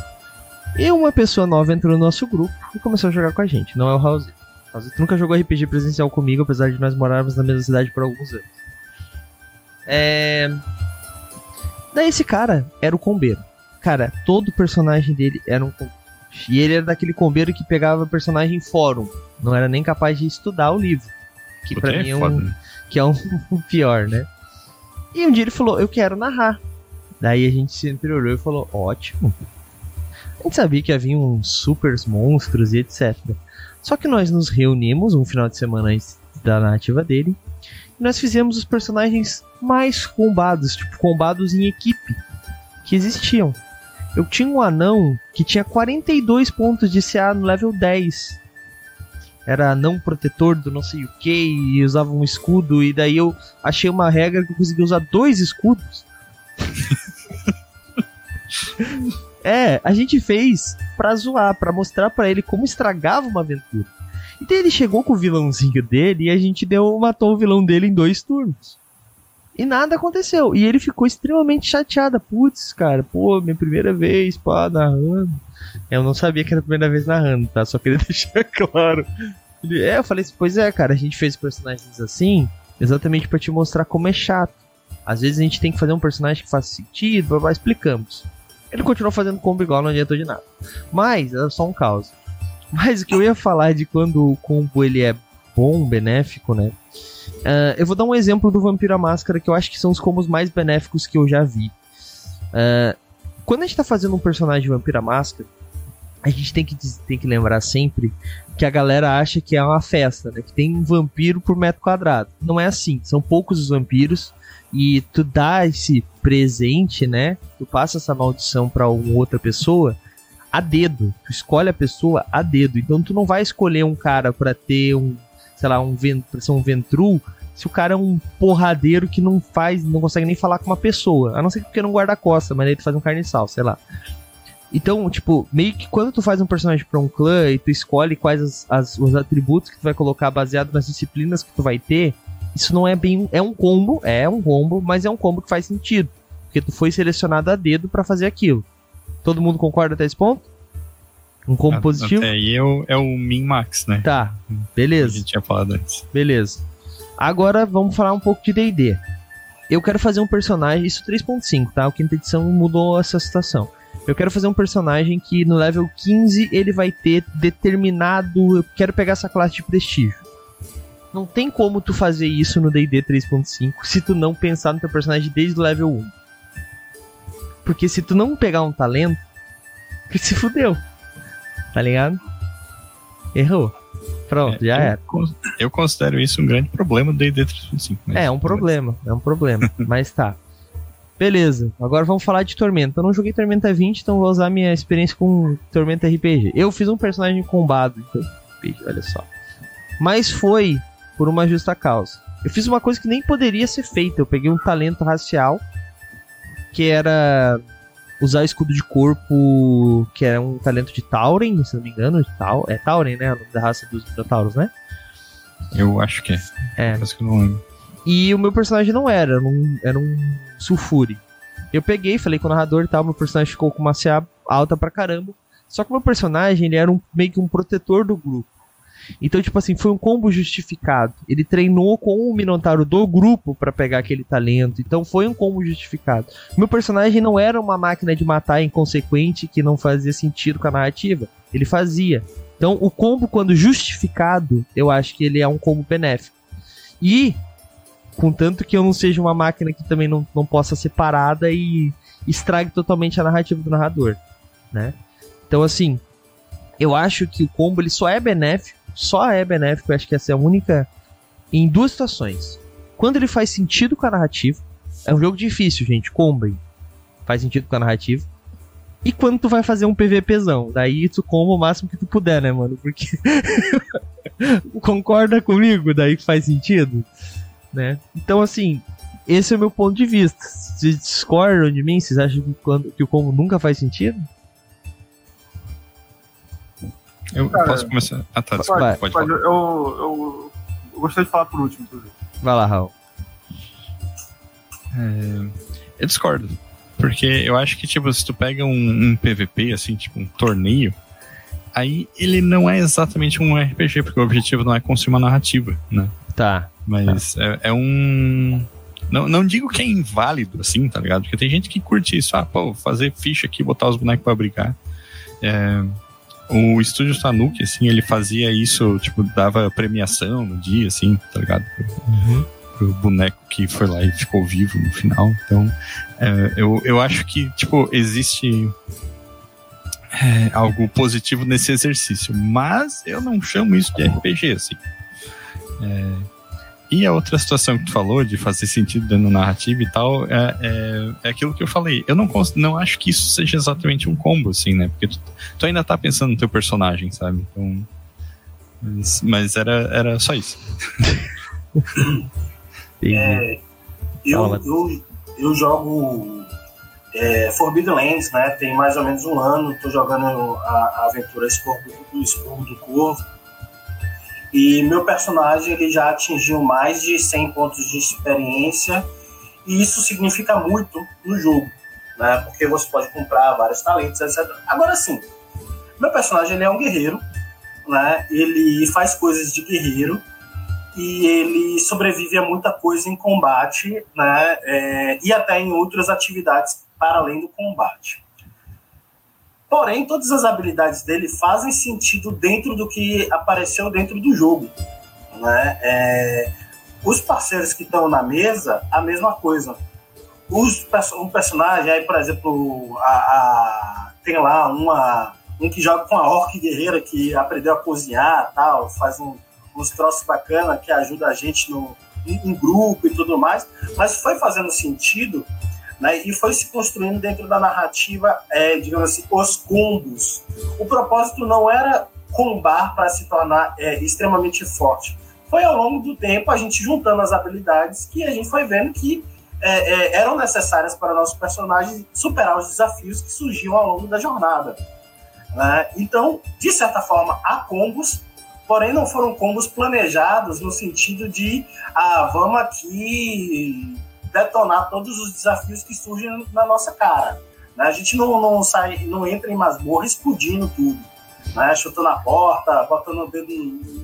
E uma pessoa nova entrou no nosso grupo e começou a jogar com a gente. Não é o House. House nunca jogou RPG presencial comigo, apesar de nós morarmos na mesma cidade por alguns anos. É. Daí esse cara era o combeiro. Cara, todo personagem dele era um combeiro. E ele era daquele combeiro que pegava personagem em fórum. Não era nem capaz de estudar o livro. Que
Puta,
pra mim é um,
foda, né?
que é <laughs> um pior, né? E um dia ele falou, eu quero narrar. Daí a gente se interiorou e falou, ótimo. A gente sabia que havia uns super monstros e etc. Só que nós nos reunimos um final de semana antes da narrativa dele. E nós fizemos os personagens mais combados, tipo, combados em equipe, que existiam. Eu tinha um anão que tinha 42 pontos de CA no level 10 era não protetor do não sei o que e usava um escudo e daí eu achei uma regra que eu consegui usar dois escudos. <laughs> é, a gente fez pra zoar, pra mostrar pra ele como estragava uma aventura. E daí ele chegou com o vilãozinho dele e a gente deu, matou o vilão dele em dois turnos. E nada aconteceu. E ele ficou extremamente chateado. Putz, cara, pô, minha primeira vez, pá, narrando. Eu não sabia que era a primeira vez narrando, tá? Só queria <laughs> deixar claro. Ele, é, eu falei assim, pois é, cara, a gente fez personagens assim exatamente pra te mostrar como é chato. Às vezes a gente tem que fazer um personagem que faça sentido, blá, blá, explicamos. Ele continuou fazendo combo igual, não adiantou de nada. Mas, era só um caos. Mas o que eu ia falar de quando o combo ele é bom, benéfico, né? Ah, eu vou dar um exemplo do Vampiro à Máscara, que eu acho que são os combos mais benéficos que eu já vi. Ah, quando a gente tá fazendo um personagem de Vampiro à Máscara, a gente tem que, tem que lembrar sempre que a galera acha que é uma festa, né? Que tem um vampiro por metro quadrado. Não é assim. São poucos os vampiros. E tu dá esse presente, né? Tu passa essa maldição pra uma outra pessoa a dedo. Tu escolhe a pessoa a dedo. Então tu não vai escolher um cara pra ter um, sei lá, um pra ser um ventrul se o cara é um porradeiro que não faz, não consegue nem falar com uma pessoa. A não ser que porque não guarda costa, mas aí tu faz um carniçal, sei lá. Então, tipo, meio que quando tu faz um personagem pra um clã e tu escolhe quais as, as- os atributos que tu vai colocar baseado nas disciplinas que tu vai ter, isso não é bem. É um combo, é um combo, mas é um combo que faz sentido. Porque tu foi selecionado a dedo pra fazer aquilo. Todo mundo concorda até esse ponto? Um combo
A-
positivo?
Até aí é o, é o min-max, né?
Tá,
Que a
beleza.
gente tinha falado antes.
Beleza. Agora vamos falar um pouco de D&D. Eu quero fazer um personagem, isso 3.5, tá? O quinta edição mudou essa situação. Eu quero fazer um personagem que no level 15 ele vai ter determinado, eu quero pegar essa classe de prestígio. Não tem como tu fazer isso no D&D 3.5 se tu não pensar no teu personagem desde o level 1. Porque se tu não pegar um talento, tu se fudeu. Tá ligado? Errou. Pronto, já
eu,
era.
Eu considero isso um grande problema do D&D 3.5. mas-
É, é um problema, é um problema, <laughs> mas tá. Beleza, agora vamos falar de Tormenta. Eu não joguei Tormenta 20, então vou usar minha experiência com Tormenta RPG. Eu fiz um personagem combado RPG, olha só. Mas foi por uma justa causa. Eu fiz uma coisa que nem poderia ser feita. Eu peguei um talento racial, que era usar escudo de corpo, que era um talento de Tauren, se não me engano. Tau é Tauren, né? O nome da raça dos Minotauros, né?
Eu acho que é.
É.
Parece que não lembro.
E o meu personagem não era, era um, era um sulfure. Eu peguei, falei com o narrador e tal, meu personagem ficou com uma CA alta pra caramba. Só que o meu personagem, ele era um, meio que um protetor do grupo. Então, tipo assim, foi um combo justificado. Ele treinou com o Minotauro do grupo pra pegar aquele talento. Então foi um combo justificado. Meu personagem não era uma máquina de matar inconsequente que não fazia sentido com a narrativa. Ele fazia. Então, o combo, quando justificado, eu acho que ele é um combo benéfico. E Contanto que eu não seja uma máquina que também não, não possa ser parada e, estrague totalmente a narrativa do narrador, né? Então, assim, eu acho que o combo ele só é benéfico, só é benéfico, acho que essa é a única em duas situações. Quando ele faz sentido com a narrativa, é um jogo difícil, gente, combo faz sentido com a narrativa. E quando tu vai fazer um PVPzão, daí tu comba o máximo que tu puder, né, mano? Porque <laughs> concorda comigo, daí faz sentido, né? Então assim, esse é o meu ponto de vista. Vocês discordam de mim? Vocês acham que, quando, que o combo nunca faz sentido?
Eu Cara, posso começar. Ah, tá, desculpa,
pode, pode. Eu, eu, eu, gostaria de falar por último, inclusive.
Vai lá, Raul.
É, eu discordo. Porque eu acho que, tipo, se tu pega um, um, PVP, assim, tipo, um torneio, aí ele não é exatamente um RPG, porque o objetivo não é construir uma narrativa, né?
Tá.
Mas tá. É, é, um. Não, não digo que é inválido, assim, tá ligado? Porque tem gente que curte isso, ah, pô, fazer ficha aqui, botar os bonecos pra brigar. É, o estúdio Tanuki, assim, ele fazia isso, tipo, dava premiação no dia, assim, tá ligado? Uhum. Pro boneco que foi lá e ficou vivo no final. Então, é, eu, eu acho que, tipo, existe é, algo positivo nesse exercício, mas eu não chamo isso de RPG, assim. É, e a outra situação que tu falou, de fazer sentido dentro da narrativa e tal, é, é, é, aquilo que eu falei. Eu não, não acho que isso seja exatamente um combo, assim, né? Porque tu, tu ainda tá pensando no teu personagem, sabe? Então. Mas, mas era, era só isso. <laughs>
é, eu, eu, eu jogo é, Forbidden Lands, né? Tem mais ou menos um ano. Tô jogando a, a aventura do, Esporro do Corvo e meu personagem ele já atingiu mais de 100 pontos de experiência e isso significa muito no jogo, né? Porque você pode comprar vários talentos, etc. Agora sim, meu personagem ele é um guerreiro, né? Ele faz coisas de guerreiro e ele sobrevive a muita coisa em combate, né? É, e até em outras atividades para além do combate. Porém, todas as habilidades dele fazem sentido dentro do que apareceu dentro do jogo. Né? É, os parceiros que estão na mesa, a mesma coisa. Os, personagem, aí, por exemplo, a, a, tem lá uma, um que joga com a orc guerreira que aprendeu a cozinhar tal, faz um, uns troços bacana que ajuda a gente no, em, em grupo e tudo mais, mas foi fazendo sentido né, e foi se construindo dentro da narrativa, é, digamos assim, os combos. O propósito não era combar para se tornar é, extremamente forte. Foi ao longo do tempo a gente juntando as habilidades que a gente foi vendo que é, é eram necessárias para nosso personagem superar os desafios que surgiam ao longo da jornada. Né? Então, de certa forma, há combos, porém não foram combos planejados no sentido de ah, vamos aqui detonar todos os desafios que surgem na nossa cara. Né? A gente não, não sai, não entra em masmorra explodindo tudo, né? chutando a porta, botando o dedo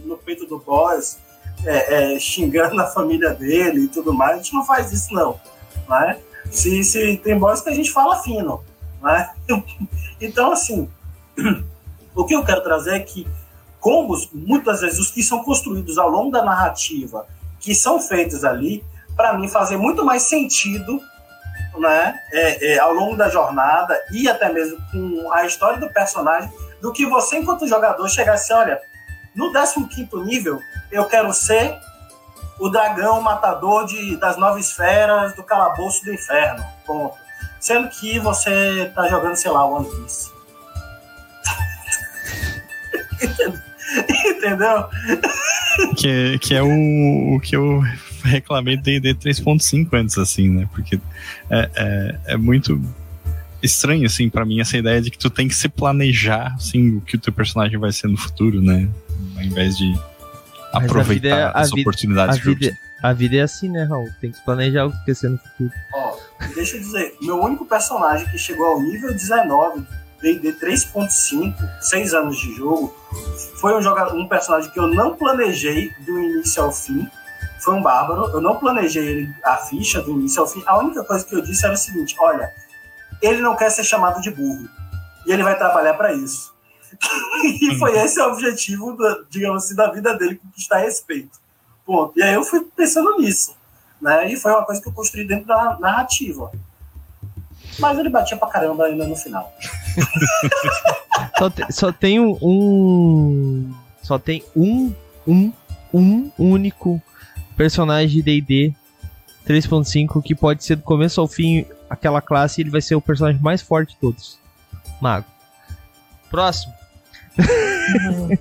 no peito do boss, é, é, xingando <laughs> a família dele e tudo mais. A gente não faz isso não, né? Se, se tem boss que a gente fala fino, né? <laughs> Então assim, <clears throat> o que eu quero trazer é que combos, muitas vezes os que são construídos ao longo da narrativa, que são feitos ali, para mim, fazer muito mais sentido né, é, é, ao longo da jornada e até mesmo com a história do personagem do que você, enquanto jogador, chegar assim: olha, no 15 nível, eu quero ser o dragão matador de, das nove esferas do calabouço do inferno. Ponto. Sendo que você tá jogando, sei lá, One Piece. <laughs> Entendeu?
Que, que é o, o que eu <laughs> reclamei D&D 3.5 antes, assim, né? Porque é, é, é muito estranho, assim, para mim, essa ideia de que tu tem que se planejar, assim, o que o teu personagem vai ser no futuro, né? Ao invés de Mas aproveitar é, as vida, oportunidades.
A vida, a vida é assim, né, Raul? Tem que planejar o que vai ser no futuro.
Ó, deixa eu dizer, meu único personagem que chegou ao nível 19 D&D 3.5, 6 anos de jogo, foi um, jogador, um personagem que eu não planejei do início ao fim, foi um bárbaro. Eu não planejei a ficha do início ao fim. A única coisa que eu disse era o seguinte: olha, ele não quer ser chamado de burro. E ele vai trabalhar para isso. <laughs> e foi esse o objetivo, da, digamos assim, da vida dele, conquistar respeito. Ponto. E aí eu fui pensando nisso. Né? E foi uma coisa que eu construí dentro da narrativa. Mas ele batia pra caramba ainda no final. <laughs>
só, te, só tem um. Só tem um. Um. Um único personagem de DD 3.5 que pode ser do começo ao fim aquela classe ele vai ser o personagem mais forte de todos. Mago. Próximo. <laughs>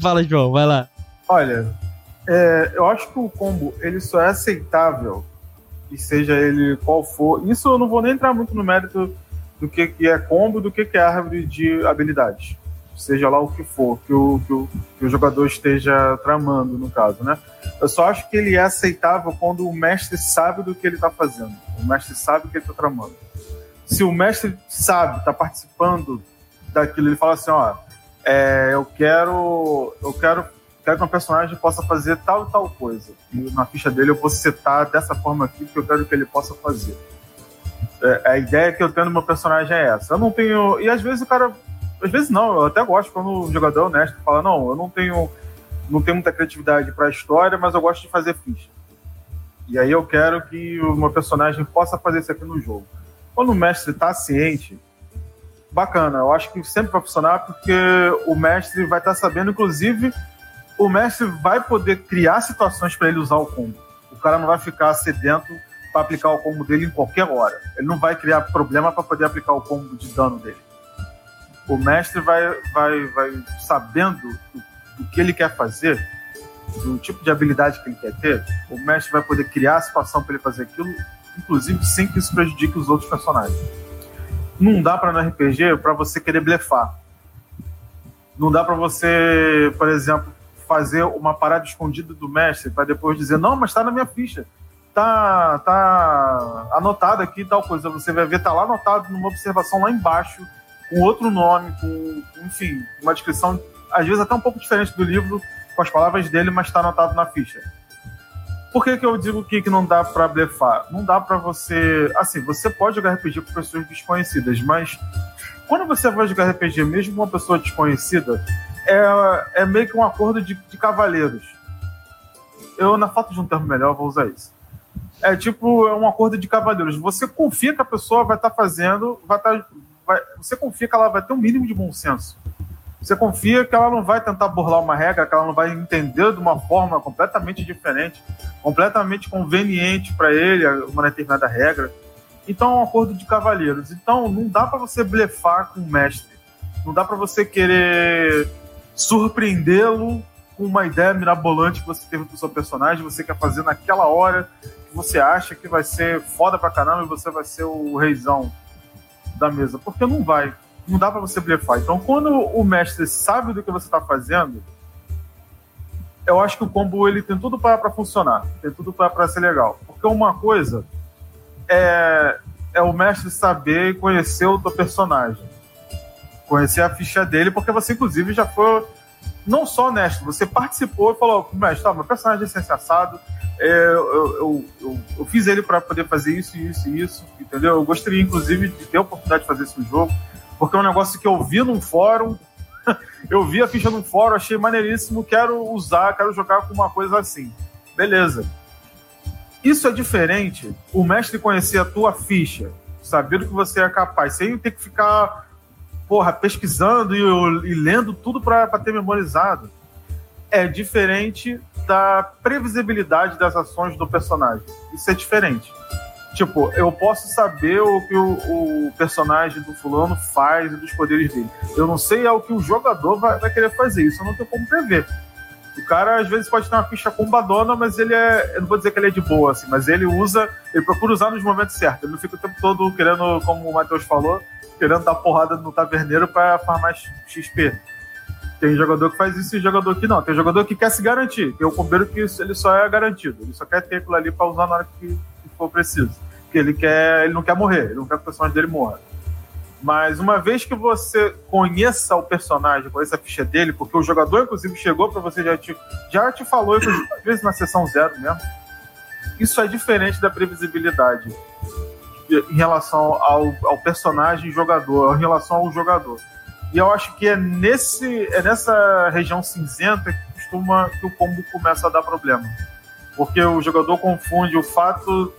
Fala, João, vai lá.
Olha, é, eu acho que o combo ele só é aceitável e seja ele qual for. Isso eu não vou nem entrar muito no mérito do que, que é combo, do que, que é árvore de habilidades. Seja lá o que for, que o, que o, que o jogador esteja tramando, no caso, né? Eu só acho que ele é aceitável quando o mestre sabe do que ele está fazendo. O mestre sabe o que ele está tramando. Se o mestre sabe, está participando daquilo, ele fala assim, ó, é, eu quero, eu quero, quero que um personagem possa fazer tal e tal coisa. E na ficha dele eu vou setar dessa forma aqui que eu quero que ele possa fazer. É, a ideia que eu tenho no meu personagem é essa. Eu não tenho. E às vezes o cara. Às vezes não, eu até gosto quando o jogador é honesto fala, não, eu não tenho. Não tenho muita criatividade para a história, mas eu gosto de fazer ficha. E aí eu quero que meu personagem possa fazer isso aqui no jogo. Quando o mestre está ciente, bacana. Eu acho que sempre vai funcionar porque o mestre vai estar tá sabendo, inclusive, o mestre vai poder criar situações para ele usar o combo. O cara não vai ficar sedento para aplicar o combo dele em qualquer hora. Ele não vai criar problema para poder aplicar o combo de dano dele. O mestre vai, vai, vai sabendo o que ele quer fazer, do tipo de habilidade que ele quer ter, o mestre vai poder criar a situação para ele fazer aquilo, inclusive sem que isso prejudique os outros personagens. Não dá para no RPG para você querer blefar. Não dá para você, por exemplo, fazer uma parada escondida do mestre para depois dizer não, mas está na minha ficha, tá, tá anotado aqui tal coisa. Você vai ver tá lá anotado numa observação lá embaixo com outro nome, com enfim, uma descrição às vezes até um pouco diferente do livro com as palavras dele, mas está anotado na ficha. Por que, que eu digo que, que não dá para blefar? Não dá para você. Assim, você pode jogar RPG com pessoas desconhecidas, mas quando você vai jogar RPG, mesmo com uma pessoa desconhecida, é, é meio que um acordo de, de cavaleiros. Eu, na falta de um termo melhor, vou usar isso. É tipo, é um acordo de cavaleiros. Você confia que a pessoa vai estar tá fazendo, vai estar. Tá, vai, você confia que ela vai ter um mínimo de bom senso. Você confia que ela não vai tentar burlar uma regra, que ela não vai entender de uma forma completamente diferente, completamente conveniente para ele uma determinada regra. Então é um acordo de cavalheiros. Então não dá para você blefar com o mestre. Não dá para você querer surpreendê-lo com uma ideia mirabolante que você teve pro seu personagem, você quer fazer naquela hora que você acha que vai ser foda pra caramba e você vai ser o reizão da mesa. Porque não vai não dá para você blefar. Então, quando o mestre sabe do que você está fazendo, eu acho que o combo ele tem tudo para funcionar, tem tudo para ser legal. Porque uma coisa é, é o mestre saber e conhecer o teu personagem, conhecer a ficha dele, porque você, inclusive, já foi não só honesto, você participou e falou: mestre, tá, meu personagem é sensacionado, é, eu, eu, eu, fiz ele para poder fazer isso, isso e isso, entendeu? Eu gostaria, inclusive, de ter a oportunidade de fazer isso no jogo porque é um negócio que eu vi num fórum, <laughs> eu vi a ficha num fórum, achei maneiríssimo, quero usar, quero jogar com uma coisa assim. Beleza. Isso é diferente, o mestre conhecer a tua ficha, saber do que você é capaz, sem ter que ficar, porra, pesquisando e, e lendo tudo para ter memorizado. É diferente da previsibilidade das ações do personagem. Isso é diferente. Tipo, eu posso saber o que o, o, personagem do fulano faz e dos poderes dele. Eu não sei é o que o jogador vai, vai querer fazer. Isso eu não tenho como prever. O cara, às vezes, pode ter uma ficha combadona, mas ele é. Eu não vou dizer que ele é de boa, assim, mas ele usa. Ele procura usar nos momentos certos. Ele não fica o tempo todo querendo, como o Matheus falou, querendo dar porrada no taverneiro para farmar XP. Tem jogador que faz isso e jogador que não. Tem jogador que quer se garantir. Tem o combeiro que ele só é garantido. Ele só quer ter aquilo ali para usar na hora que, que for preciso porque ele quer, ele não quer morrer, ele não quer que o personagem dele morra. Mas uma vez que você conheça o personagem, conheça a ficha dele, porque o jogador, inclusive, chegou para você, já te, já te falou, às vezes na sessão zero mesmo, isso é diferente da previsibilidade em relação ao, ao personagem jogador, em relação ao jogador. E eu acho que é, nesse, é nessa região cinzenta que costuma que o combo começa a dar problema. Porque o jogador confunde o fato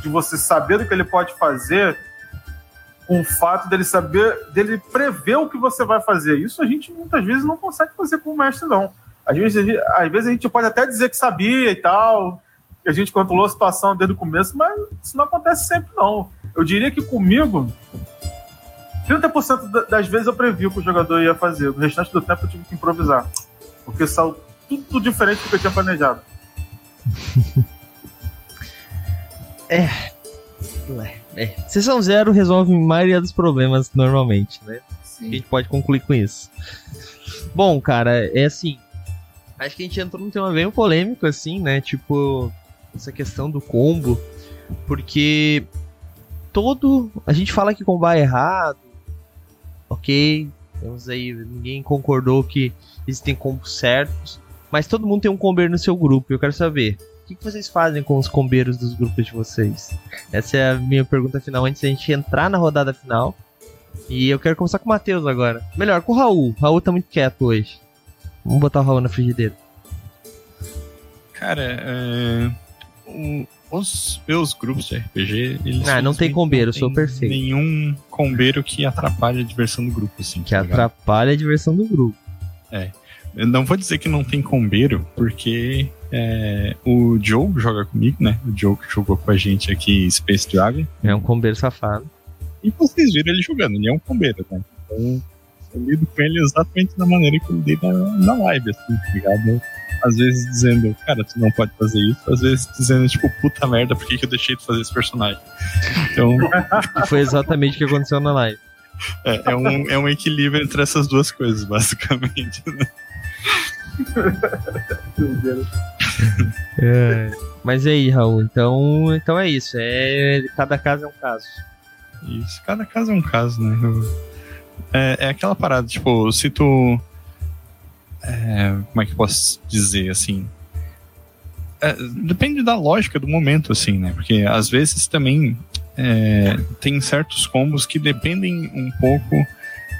de você saber do que ele pode fazer com o fato dele saber, dele prever o que você vai fazer. Isso a gente muitas vezes não consegue fazer com o mestre, não. Às vezes, às vezes a gente pode até dizer que sabia e tal, que a gente controlou a situação desde o começo, mas isso não acontece sempre, não. Eu diria que comigo, 30% das vezes eu previ o que o jogador ia fazer. O restante do tempo eu tive que improvisar. Porque saiu tudo diferente do que eu tinha planejado. <laughs>
é. É. Sessão zero resolve a maioria dos problemas normalmente, né? Sim. A gente pode concluir com isso. Bom, cara, é assim. Acho que a gente entrou num tema bem polêmico, assim, né? Tipo, essa questão do combo. Porque todo. A gente fala que combo é errado. Ok. Temos aí. Ninguém concordou que existem combos certos. Mas todo mundo tem um combeiro no seu grupo. Eu quero saber. O que, que vocês fazem com os combeiros dos grupos de vocês? Essa é a minha pergunta final antes da gente entrar na rodada final. E eu quero começar com o Matheus agora. Melhor, com o Raul. O Raul tá muito quieto hoje. Vamos botar o Raul na frigideira.
Cara, é... os meus grupos de RPG, eles.
Ah, não tem combeiro, eu sou perfeito.
Nenhum combeiro que atrapalhe a diversão do grupo, assim.
Que tá atrapalha a diversão do grupo.
É. Eu não vou dizer que não tem combeiro, porque é, o Joe joga comigo, né? O Joe que jogou com a gente aqui Space Dragon.
É um combeiro safado.
E vocês viram ele jogando, ele é um combeiro, né? Então, eu lido com ele exatamente da maneira que eu lidei na, na live, assim, tá ligado? Às vezes dizendo, cara, tu não pode fazer isso. Às vezes dizendo, tipo, puta merda, por que, que eu deixei de fazer esse personagem? Então. <laughs>
Foi exatamente o que aconteceu na live.
É, é, um, é um equilíbrio entre essas duas coisas, basicamente, né?
É. Mas aí, Raul? Então, então é isso. É, cada caso é um caso.
Isso, cada caso é um caso, né? É, é aquela parada, tipo, se tu. É, como é que eu posso dizer assim? É, depende da lógica do momento, assim, né? Porque às vezes também é, tem certos combos que dependem um pouco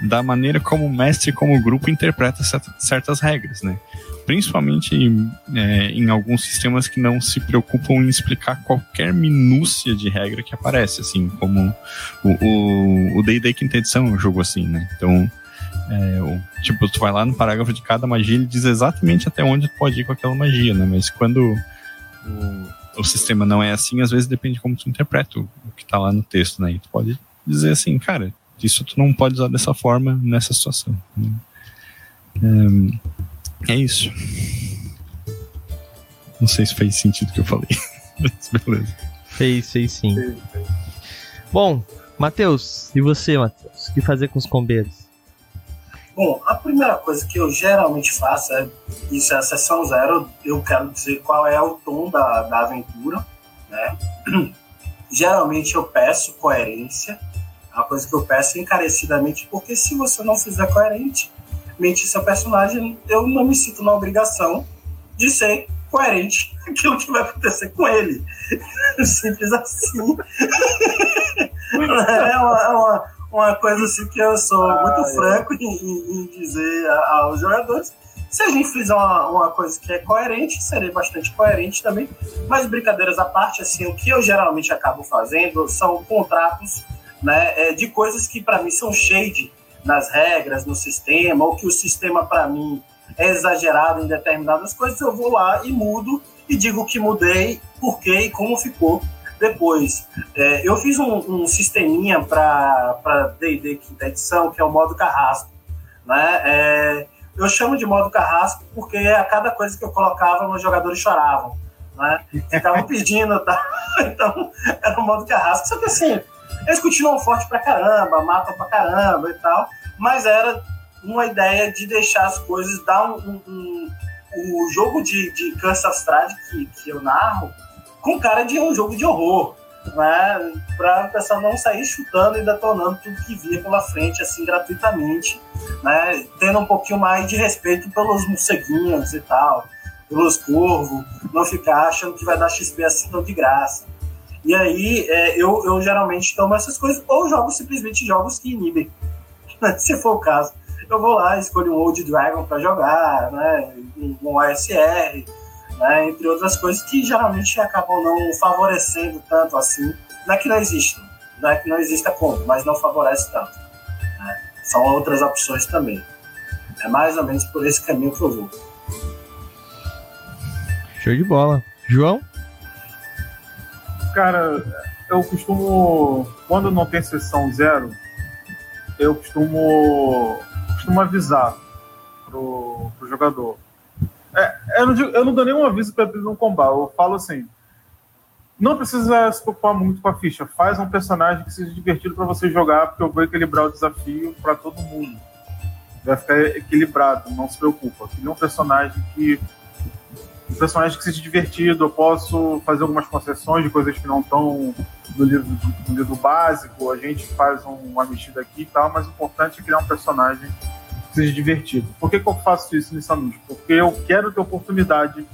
da maneira como o mestre, como o grupo interpreta certas regras, né? Principalmente é, em alguns sistemas que não se preocupam em explicar qualquer minúcia de regra que aparece, assim, como o D&D Quinta Edição é um jogo assim, né? Então, é, o, tipo, tu vai lá no parágrafo de cada magia, ele diz exatamente até onde tu pode ir com aquela magia, né? Mas quando o, o sistema não é assim, às vezes depende de como tu interpreta o, o que tá lá no texto, né? E tu pode dizer assim, cara, isso tu não pode usar dessa forma nessa situação. É, é isso. Não sei se fez sentido o que eu falei. <laughs> Mas beleza.
Fez, fez sim. Bom, Matheus, e você, Matheus? O que fazer com os combeiros?
Bom, a primeira coisa que eu geralmente faço é, isso é a sessão zero, eu quero dizer qual é o tom da, da aventura, né? <clears throat> Geralmente eu peço coerência, é uma coisa que eu peço encarecidamente, porque se você não fizer coerente, mente seu personagem, eu não me sinto na obrigação de ser coerente <laughs> aquilo que vai acontecer com ele. <laughs> Simples assim. é uma, é uma, uma, coisa assim que eu sou ah, muito é. franco em, em, dizer aos jogadores. Se a gente fizer uma, uma coisa que é coerente, serei bastante coerente também. Mas brincadeiras à parte, assim, o que eu geralmente acabo fazendo são contratos né, é, de coisas que para mim são shade nas regras, no sistema, ou que o sistema para mim é exagerado em determinadas coisas, eu vou lá e mudo e digo que mudei, por quê e como ficou depois. É, eu fiz um, um sisteminha para D&D quinta edição, que é o modo carrasco. Né? É, eu chamo de modo carrasco porque a cada coisa que eu colocava, meus jogadores choravam. Né? Ficavam pedindo, tá? <laughs> então era o modo carrasco. Só que assim, eles continuam fortes pra caramba, matam pra caramba e tal, mas era uma ideia de deixar as coisas, dar um. um, um o jogo de, de Kansas que, que eu narro com cara de um jogo de horror, né? Para o pessoal não sair chutando e detonando tudo que via pela frente, assim, gratuitamente, né? Tendo um pouquinho mais de respeito pelos morceguinhos e tal, pelos corvos, não ficar achando que vai dar XP assim tão de graça. E aí é, eu, eu geralmente tomo essas coisas ou jogo simplesmente jogos que inibem, <laughs> se for o caso. Eu vou lá, escolho um Old Dragon para jogar, né, um OSR, né, entre outras coisas que geralmente acabam não favorecendo tanto assim. Não é que não existe, não é que não exista como, mas não favorece tanto. Né? São outras opções também. É mais ou menos por esse caminho que eu vou.
Show de bola. João?
Cara, eu costumo. Quando não tem sessão zero, eu costumo. costumo avisar pro, pro jogador. É, eu, não, eu não dou nenhum aviso para ele não combar. Eu falo assim: não precisa se preocupar muito com a ficha. Faz um personagem que seja divertido para você jogar, porque eu vou equilibrar o desafio para todo mundo. Vai ficar equilibrado, não se preocupa. Cria um personagem que um personagem que seja divertido. Eu posso fazer algumas concessões de coisas que não estão no livro, no livro básico. A gente faz uma mexida aqui e tal, mas o importante é criar um personagem que seja divertido. Por que, que eu faço isso inicialmente? Porque eu quero ter oportunidade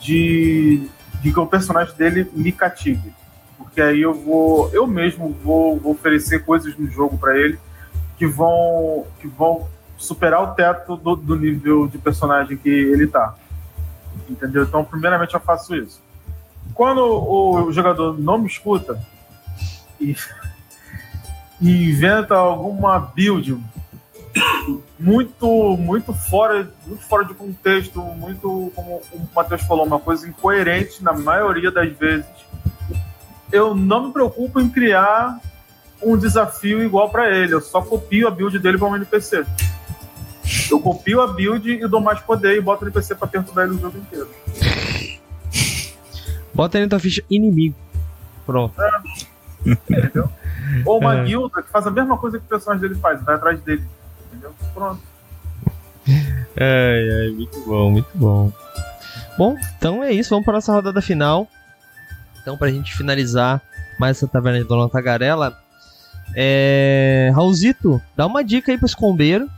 de, de que o personagem dele me cative. Porque aí eu vou, eu mesmo vou, vou oferecer coisas no jogo para ele que vão, que vão superar o teto do, do nível de personagem que ele tá entendeu? Então, primeiramente, eu faço isso. Quando o jogador não me escuta e, e <laughs> inventa alguma build muito muito fora muito fora de contexto muito como o Matheus falou uma coisa incoerente na maioria das vezes eu não me preocupo em criar um desafio igual para ele eu só copio a build dele para um NPC eu copio a build e dou mais poder e boto no PC pra perturbar ele o jogo inteiro.
Bota ele na tua ficha inimigo. Pronto.
É. Entendeu? Ou uma é. guilda que faz a mesma coisa que o personagem dele faz, vai atrás dele. Entendeu? Pronto. <laughs>
Ai, ai, muito bom, muito bom. Bom, então é isso, vamos para nossa rodada final. Então, pra gente finalizar mais essa taverna de Dona Tagarela, é... Raulzito, dá uma dica aí pro escombeiro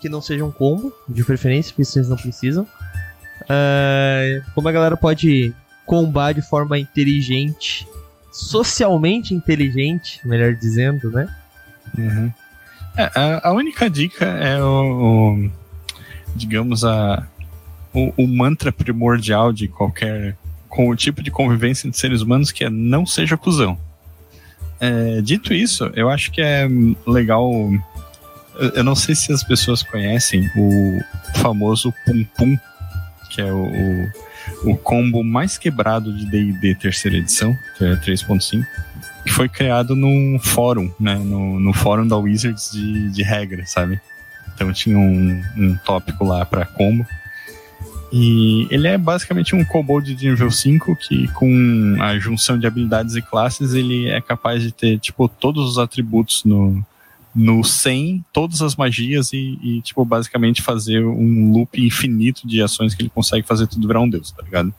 que não seja um combo, de preferência, porque vocês não precisam. Uh, como a galera pode combar de forma inteligente, socialmente inteligente, melhor dizendo, né?
Uhum. É, a, a, única dica é o, o digamos, a, o, o, mantra primordial de qualquer com o tipo de convivência entre seres humanos que é não seja cuzão. É, dito isso, eu acho que é legal eu não sei se as pessoas conhecem o famoso Pum Pum, que é o, o, o combo mais quebrado de D&D terceira edição, que é 3.5, que foi criado num fórum, né, no, no fórum da Wizards de, de regra, sabe? Então tinha um, um tópico lá para combo. E ele é basicamente um kobold de nível 5 que com a junção de habilidades e classes ele é capaz de ter tipo todos os atributos no, no 100 todas as magias e, e, tipo, basicamente fazer um loop infinito de ações que ele consegue fazer tudo virar um deus, tá ligado?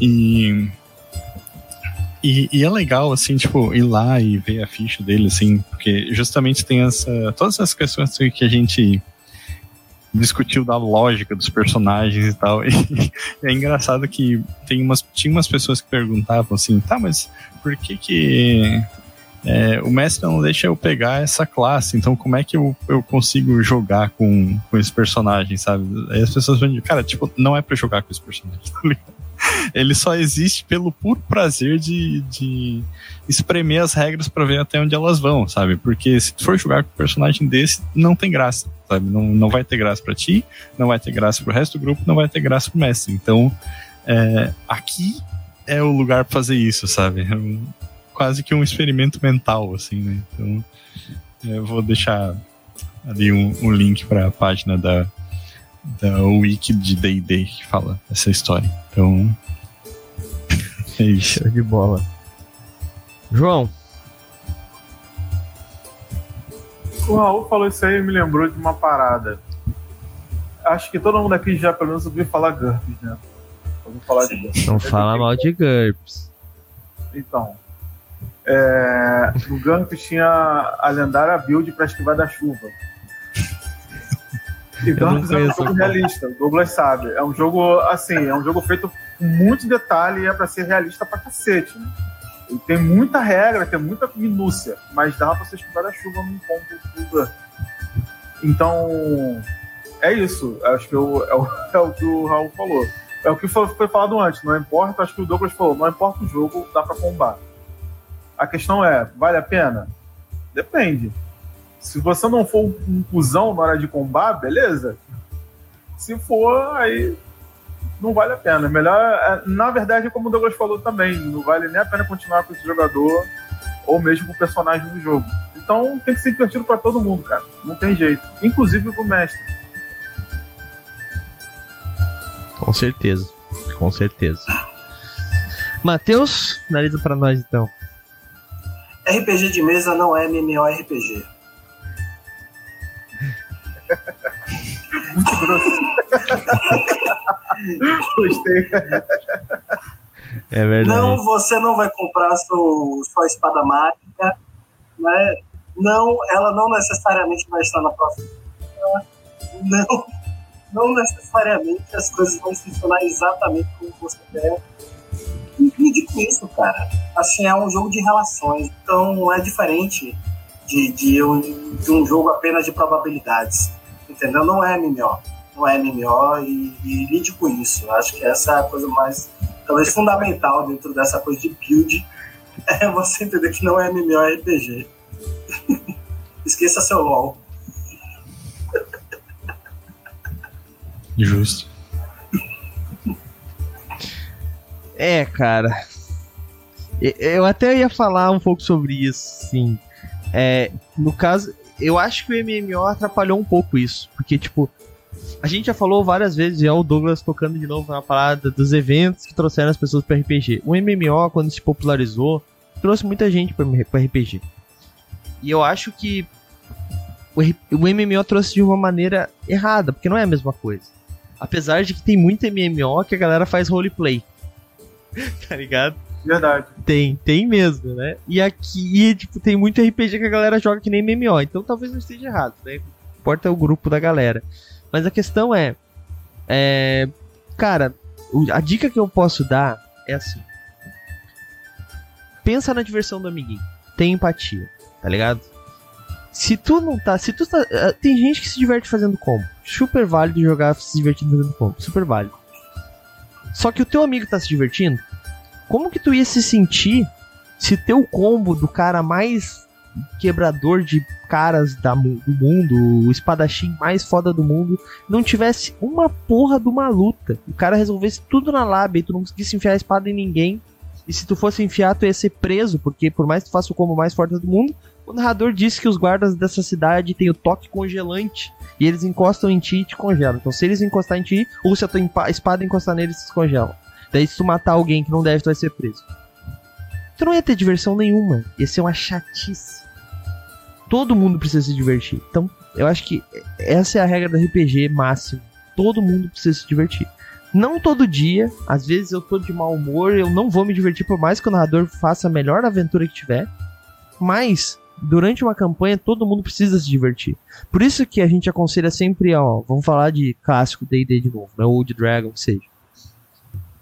E, e, e, é legal, assim, tipo, ir lá e ver a ficha dele, assim, porque justamente tem essa, todas essas questões que a gente discutiu da lógica dos personagens e tal. <laughs> E é engraçado que tem umas, tinha umas pessoas que perguntavam assim, tá, mas por que que é, o mestre não deixa eu pegar essa classe, então como é que eu, eu consigo jogar com, com esse personagem, sabe? Aí as pessoas vão dizer, cara, tipo, não é pra jogar com esse personagem, <laughs> tá Ele só existe pelo puro prazer de, de espremer as regras para ver até onde elas vão, sabe? Porque se tu for jogar com um personagem desse, não tem graça, sabe? Não, não vai ter graça para ti, não vai ter graça pro resto do grupo, não vai ter graça pro mestre. Então, é, aqui é o lugar para fazer isso, sabe? Quase que um experimento mental, assim, né? Então, eu vou deixar ali um, um link para a página da, da wiki de D&D que fala essa história. Então, <laughs> é isso.
Show de bola. João.
O Raul falou isso aí e me lembrou de uma parada. Acho que todo mundo aqui já pelo menos ouviu falar GURPS, né?
Vamos falar de GURPS. Não fala mal de GURPS.
Então, é, no Gump tinha a lendária build para esquivar da chuva. <laughs> E Gumps é um jogo realista, o Douglas sabe. É um jogo, assim, é um jogo feito com muito detalhe e é para ser realista pra cacete, né? E tem muita regra, tem muita minúcia, mas dá pra você esquivar da chuva num ponto do Gump. Então, é isso. Acho que eu, é, o, <laughs> é o que o Raul falou. É o que foi, foi falado antes, não importa, acho que o Douglas falou, não importa o jogo, dá pra combar. A questão é, vale a pena? Depende. Se você não for um cuzão na hora de combar, beleza. Se for, aí não vale a pena. Melhor, é, na verdade, como o Douglas falou também, não vale nem a pena continuar com esse jogador ou mesmo com o personagem do jogo. Então tem que ser divertido para todo mundo, cara. Não tem jeito. Inclusive pro mestre.
Com certeza. Com certeza. Matheus, analisa para nós então.
RPG de mesa não é MMORPG. <laughs>
Muito grosso. Gostei.
É verdade.
Não, você não vai comprar seu, sua espada mágica, né? Não, ela não necessariamente vai estar na próxima. Não, não necessariamente as coisas vão funcionar exatamente como você quer. Lide com isso, cara. Assim, é um jogo de relações, então é diferente de, de, um, de um jogo apenas de probabilidades. Entendeu? Não é MMO. Não é MMO e, e lide com isso. Acho que essa é a coisa mais, talvez, fundamental dentro dessa coisa de build. <laughs> É você entender que não é MMORPG. <laughs> Esqueça seu LOL.
Justo.
É, cara. Eu até ia falar um pouco sobre isso, sim. É, no caso, eu acho que o MMO atrapalhou um pouco isso. Porque, tipo, a gente já falou várias vezes, já o Douglas tocando de novo na parada dos eventos que trouxeram as pessoas para RPG. O MMO, quando se popularizou, trouxe muita gente para RPG. E eu acho que o o MMO trouxe de uma maneira errada, porque não é a mesma coisa. Apesar de que tem muito MMO que a galera faz roleplay. <laughs> tá ligado?
Verdade.
Tem, tem mesmo, né? E aqui, tipo, tem muito RPG que a galera joga que nem MMO, então talvez não esteja errado, né? Importa é o grupo da galera. Mas a questão é, é cara, o- a dica que eu posso dar é assim. Pensa na diversão do amiguinho. Tem empatia, tá ligado? Se tu não tá, se tu tá, eh, tem gente que se diverte fazendo combo. Super válido jogar se divertindo fazendo combo, super válido. Só que o teu amigo tá se divertindo, como que tu ia se sentir se teu combo do cara mais quebrador de caras da do mundo, o espadachim mais foda do mundo, não tivesse uma porra de uma luta? O cara resolvesse tudo na lábia e tu não conseguisse enfiar a espada em ninguém. E se tu fosse enfiar, tu ia ser preso, porque por mais que tu faça o combo mais forte do mundo, o narrador disse que os guardas dessa cidade têm o toque congelante. E eles encostam em ti e te congelam. Então, se eles encostar em ti, ou se a tua espada encostar neles, eles se congelam. Daí, se tu matar alguém que não deve, tu vai ser preso. Tu não ia ter diversão nenhuma. Ia ser uma chatice. Todo mundo precisa se divertir. Então, eu acho que essa é a regra do RPG máximo. Todo mundo precisa se divertir. Não todo dia, às vezes eu tô de mau humor, eu não vou me divertir por mais que o narrador faça a melhor aventura que tiver. Mas, durante uma campanha, todo mundo precisa se divertir. Por isso que a gente aconselha sempre, ó, vamos falar de clássico D&D de novo, né, ou de Dragon, que seja.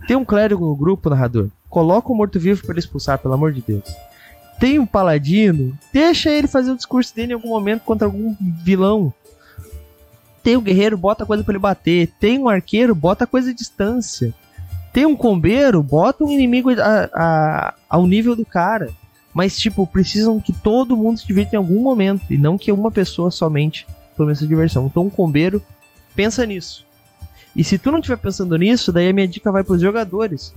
Tem um clérigo no grupo, narrador, coloca o morto-vivo para expulsar, pelo amor de Deus. Tem um paladino, deixa ele fazer o discurso dele em algum momento contra algum vilão. Tem um guerreiro, bota coisa pra ele bater. Tem um arqueiro, bota coisa à distância. Tem um combeiro, bota um inimigo a- a- ao nível do cara. Mas, tipo, precisam que todo mundo se divirta em algum momento. E não que uma pessoa somente tome essa diversão. Então, um combeiro, pensa nisso. E se tu não estiver pensando nisso, daí a minha dica vai pros jogadores.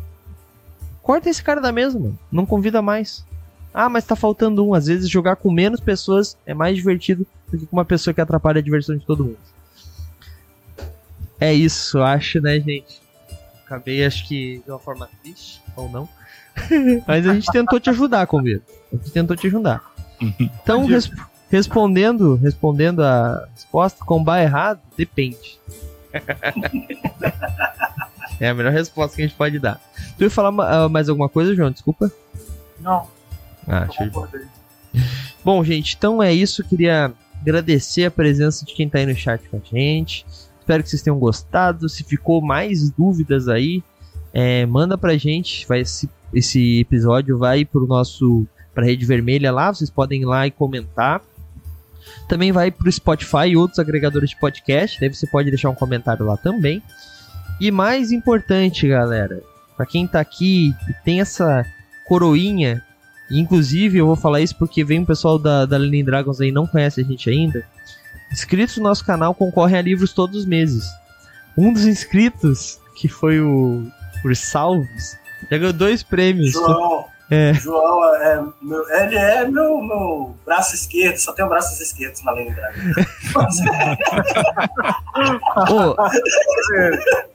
Corta esse cara da mesa, mano. Não convida mais. Ah, mas tá faltando um. Às vezes jogar com menos pessoas é mais divertido do que com uma pessoa que atrapalha a diversão de todo mundo. É isso, acho, né, gente? Acabei, acho que de uma forma triste, ou não. Mas a gente tentou te ajudar, Combeiro. A gente tentou te ajudar. Então, res- respondendo, respondendo a resposta, combar errado, depende. <laughs> é a melhor resposta que a gente pode dar. Tu ia falar ah, mais alguma coisa, João? Desculpa.
Não,
Ah,
eu
show de. Bom, gente, então é isso. Queria agradecer a presença de quem tá aí no chat com a gente. Espero que vocês tenham gostado. Se ficou mais dúvidas aí, é, manda pra gente. Vai, esse, esse episódio vai pro nosso pra rede vermelha lá. Vocês podem ir lá e comentar. Também vai pro Spotify e outros agregadores de podcast. Daí você pode deixar um comentário lá também. E mais importante, galera, para quem tá aqui e tem essa coroinha, inclusive eu vou falar isso porque vem um pessoal da, da Lenin Dragons aí não conhece a gente ainda. Inscritos no nosso canal concorrem a livros todos os meses. Um dos inscritos, que foi o por Salves, já ganhou dois prêmios.
João,
É.
João é meu, ele é meu, meu braço esquerdo, só tenho braços esquerdos <laughs> na.
Ô,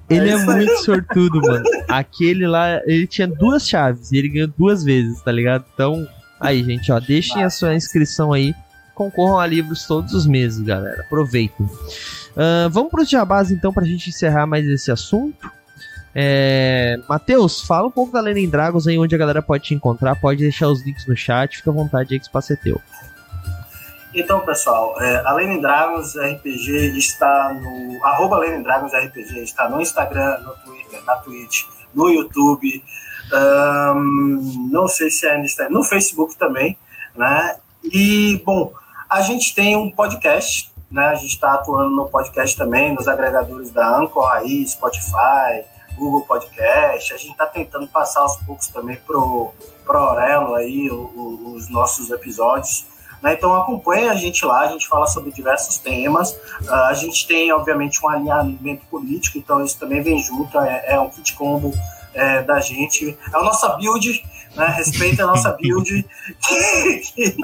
ele é muito sortudo, mano. Aquele lá, ele tinha duas chaves e ele ganhou duas vezes, tá ligado? Então, aí, gente, ó, deixem a sua inscrição aí. Concorram a livros todos os meses, galera. Aproveitem. Ahn, vamos pros jabás, então, pra gente encerrar mais esse assunto. É... Matheus, fala um pouco da Lenin Dragons aí, onde a galera pode te encontrar. Pode deixar os links no chat. Fica à vontade aí que o espaço é teu.
Então, pessoal, é, a Lenin Dragons RPG está no. Arroba Lenin Dragons RPG está no Instagram, no Twitter, na Twitch, no YouTube. ahn, não sei se é no Instagram, no Facebook também, né? E, bom, a gente tem um podcast, né? A gente está atuando no podcast também, nos agregadores da Anchor aí, Spotify, Google Podcast. A gente está tentando passar aos poucos também pro, pro Aurelo aí o- o- os nossos episódios. né? Então acompanhe a gente lá, a gente fala sobre diversos temas. Ah, a gente tem, obviamente, um alinhamento político, então isso também vem junto, é, é um kit combo é, da gente. É a nossa build, né? Respeita a nossa build <laughs> que, que-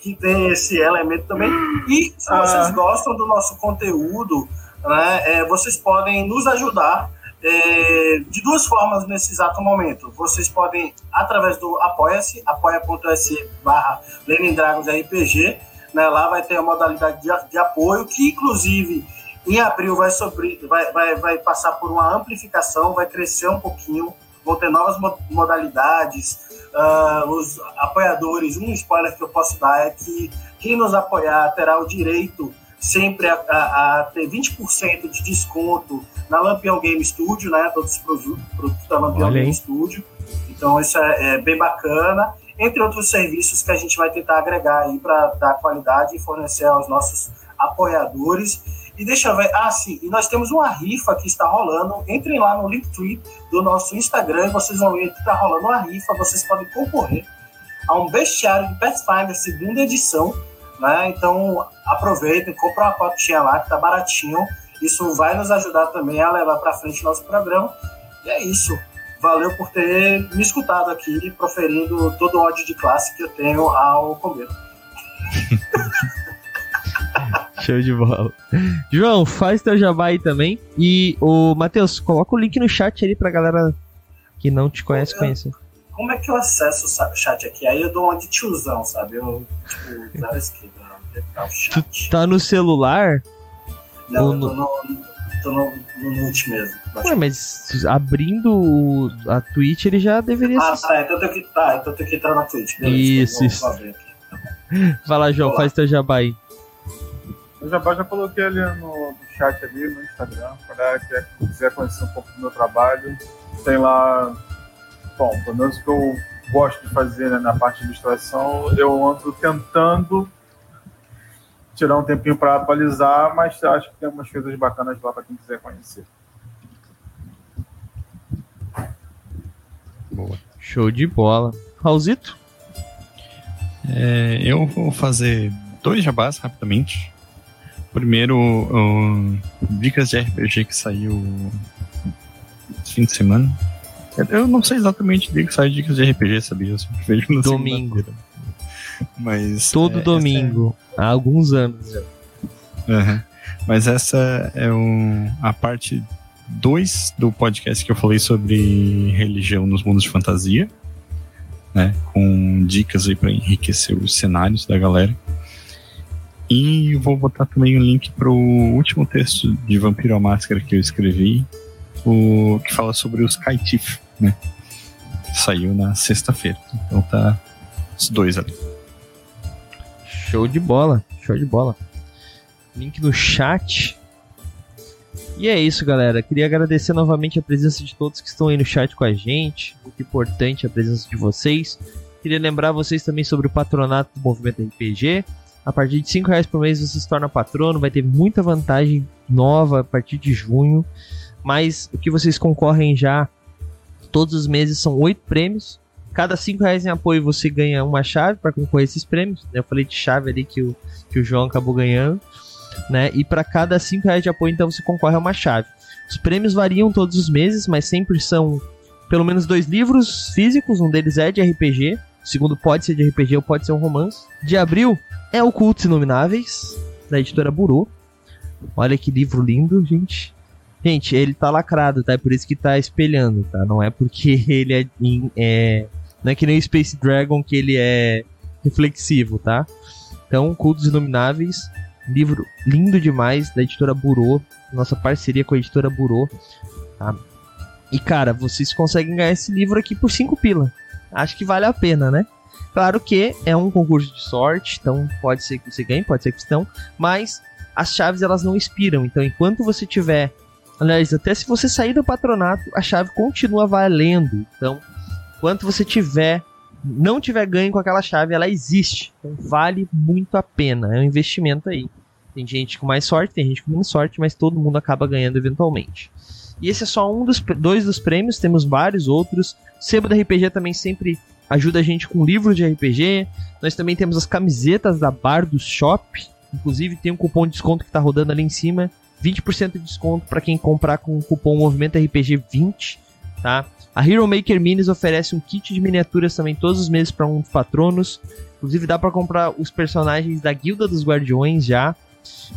que tem esse elemento também. E se vocês
Ah.
gostam do nosso conteúdo, né, é, vocês podem nos ajudar é, de duas formas nesse exato momento. Vocês podem, através do Apoia-se, apoia.se barra Lenin Dragons RPG, né, lá vai ter a modalidade de, de apoio, que inclusive em abril vai, sobre, vai, vai, vai passar por uma amplificação, vai crescer um pouquinho, vão ter novas mo- modalidades. ah, os apoiadores, um spoiler que eu posso dar é que quem nos apoiar terá o direito sempre a, a- a ter 20% de desconto na Lampião Game Studio, né? Todos os produtos, produtos da Lampião
Olha aí.
Game Studio. Então isso é, é bem bacana. Entre outros serviços que a gente vai tentar agregar aí para dar qualidade e fornecer aos nossos apoiadores. E deixa eu ver, ah, sim, e nós temos uma rifa que está rolando. Entrem lá no Linktree do nosso Instagram e vocês vão ver que está rolando uma rifa. Vocês podem concorrer a um bestiário de Pathfinder segunda edição, né? Então aproveitem, compra uma cotinha lá que tá baratinho. Isso vai nos ajudar também a levar para frente o nosso programa. E é isso. Valeu por ter me escutado aqui, proferindo todo o ódio de classe que eu tenho ao comer. <laughs>
Show de bola. João, faz teu jabá aí também. E o Matheus, coloca o link no chat ali pra galera que não te conhece conhecer.
Como é que eu acesso o chat aqui? Aí eu dou uma de tiozão, sabe? Eu, tipo, zero esquerda. Tá chat.
Tá no celular?
Não,
ou
eu tô no, tô no, no Note mesmo.
Ué, mas abrindo o- a Twitch ele já deveria
Ah,
ser.
tá, então eu tenho que, tá, então eu tenho que entrar na Twitch. Beleza,
Isso,
vou-
isso. <laughs> Vai lá, João,
Olá.
faz teu jabá aí.
Eu já, já coloquei ali no, no chat ali, no Instagram, pra galera que quer- quiser conhecer um pouco do meu trabalho. Tem lá, bom, pelo menos o que eu gosto de fazer né, na parte de ilustração, eu ando tentando tirar um tempinho para atualizar, mas acho que tem umas coisas bacanas lá para quem quiser conhecer.
Show de bola. Raulzito?
É, eu vou fazer dois jabás rapidamente. Primeiro, o Dicas de RPG que saiu esse fim de semana. Eu não sei exatamente o dia que saiu Dicas de RPG, sabia? Eu sempre vejo no
Domingo.
Mas.
Todo
é,
domingo. Há alguns anos já.
é- Aham. Mas essa é o, a parte 2 do podcast que eu falei sobre religião nos mundos de fantasia. Né, com dicas aí para enriquecer os cenários da galera. E vou botar também o link pro último texto de Vampiro à Máscara que eu escrevi, o que fala sobre os Kaitif, né? Saiu na sexta-feira. Então tá os dois ali.
Show de bola. Show de bola. Link no chat. E é isso, galera. Queria agradecer novamente a presença de todos que estão aí no chat com a gente. Muito importante a presença de vocês. Queria lembrar vocês também sobre o patronato do Movimento RPG. A partir de 5 reais por mês você se torna patrono, vai ter muita vantagem nova a partir de junho. Mas o que vocês concorrem já todos os meses são oito prêmios. Cada cinco reais em apoio você ganha uma chave para concorrer a esses prêmios. Eu falei de chave ali que o, que o João acabou ganhando. Né? E para cada cinco reais de apoio, então você concorre a uma chave. Os prêmios variam todos os meses, mas sempre são pelo menos dois livros físicos. Um deles é de RPG, o segundo pode ser de RPG ou pode ser um romance. De abril é Ocultos Inomináveis, da editora Burô. Olha que livro lindo, gente. Gente, ele tá lacrado, tá? É por isso que tá espelhando, tá? Não é porque <laughs> ele é, é não é que nem o Space Dragon que ele é reflexivo, tá? Então, Cultos Inomináveis, livro lindo demais da editora Burô, nossa parceria com a editora Burô, tá? E cara, vocês conseguem ganhar esse livro aqui por 5 pila. Acho que vale a pena, né? Claro que é um concurso de sorte, então pode ser que você ganhe, pode ser que não, mas as chaves elas não expiram. Então, enquanto você tiver, aliás, até se você sair do patronato, a chave continua valendo. Então, enquanto você tiver não tiver ganho com aquela chave, ela existe. Então, vale muito a pena. É um investimento aí. Tem gente com mais sorte, tem gente com menos sorte, mas todo mundo acaba ganhando eventualmente. E esse é só um dos dois dos prêmios, temos vários outros. Sebo da RPG também sempre ajuda a gente com livros de RPG. Nós também temos as camisetas da Bar do Shop. Inclusive tem um cupom de desconto que está rodando ali em cima. 20% de desconto para quem comprar com o cupom Movimento RPG 20, tá? A Hero Maker Minis oferece um kit de miniaturas também todos os meses para um patronos. Inclusive dá para comprar os personagens da Guilda dos Guardiões já.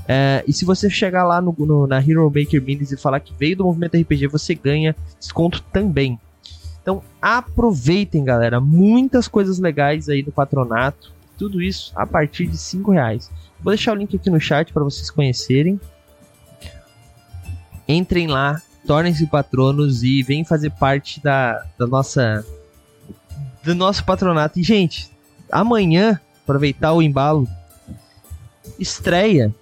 É, e se você chegar lá no, no, na Hero Maker Minis e falar que veio do movimento RPG, você ganha desconto também. Então aproveitem, galera. Muitas coisas legais aí no patronato. Tudo isso a partir de 5 reais. Vou deixar o link aqui no chat para vocês conhecerem. Entrem lá, tornem-se patronos e venham fazer parte da, da nossa do nosso patronato. E gente, amanhã, aproveitar o embalo, estreia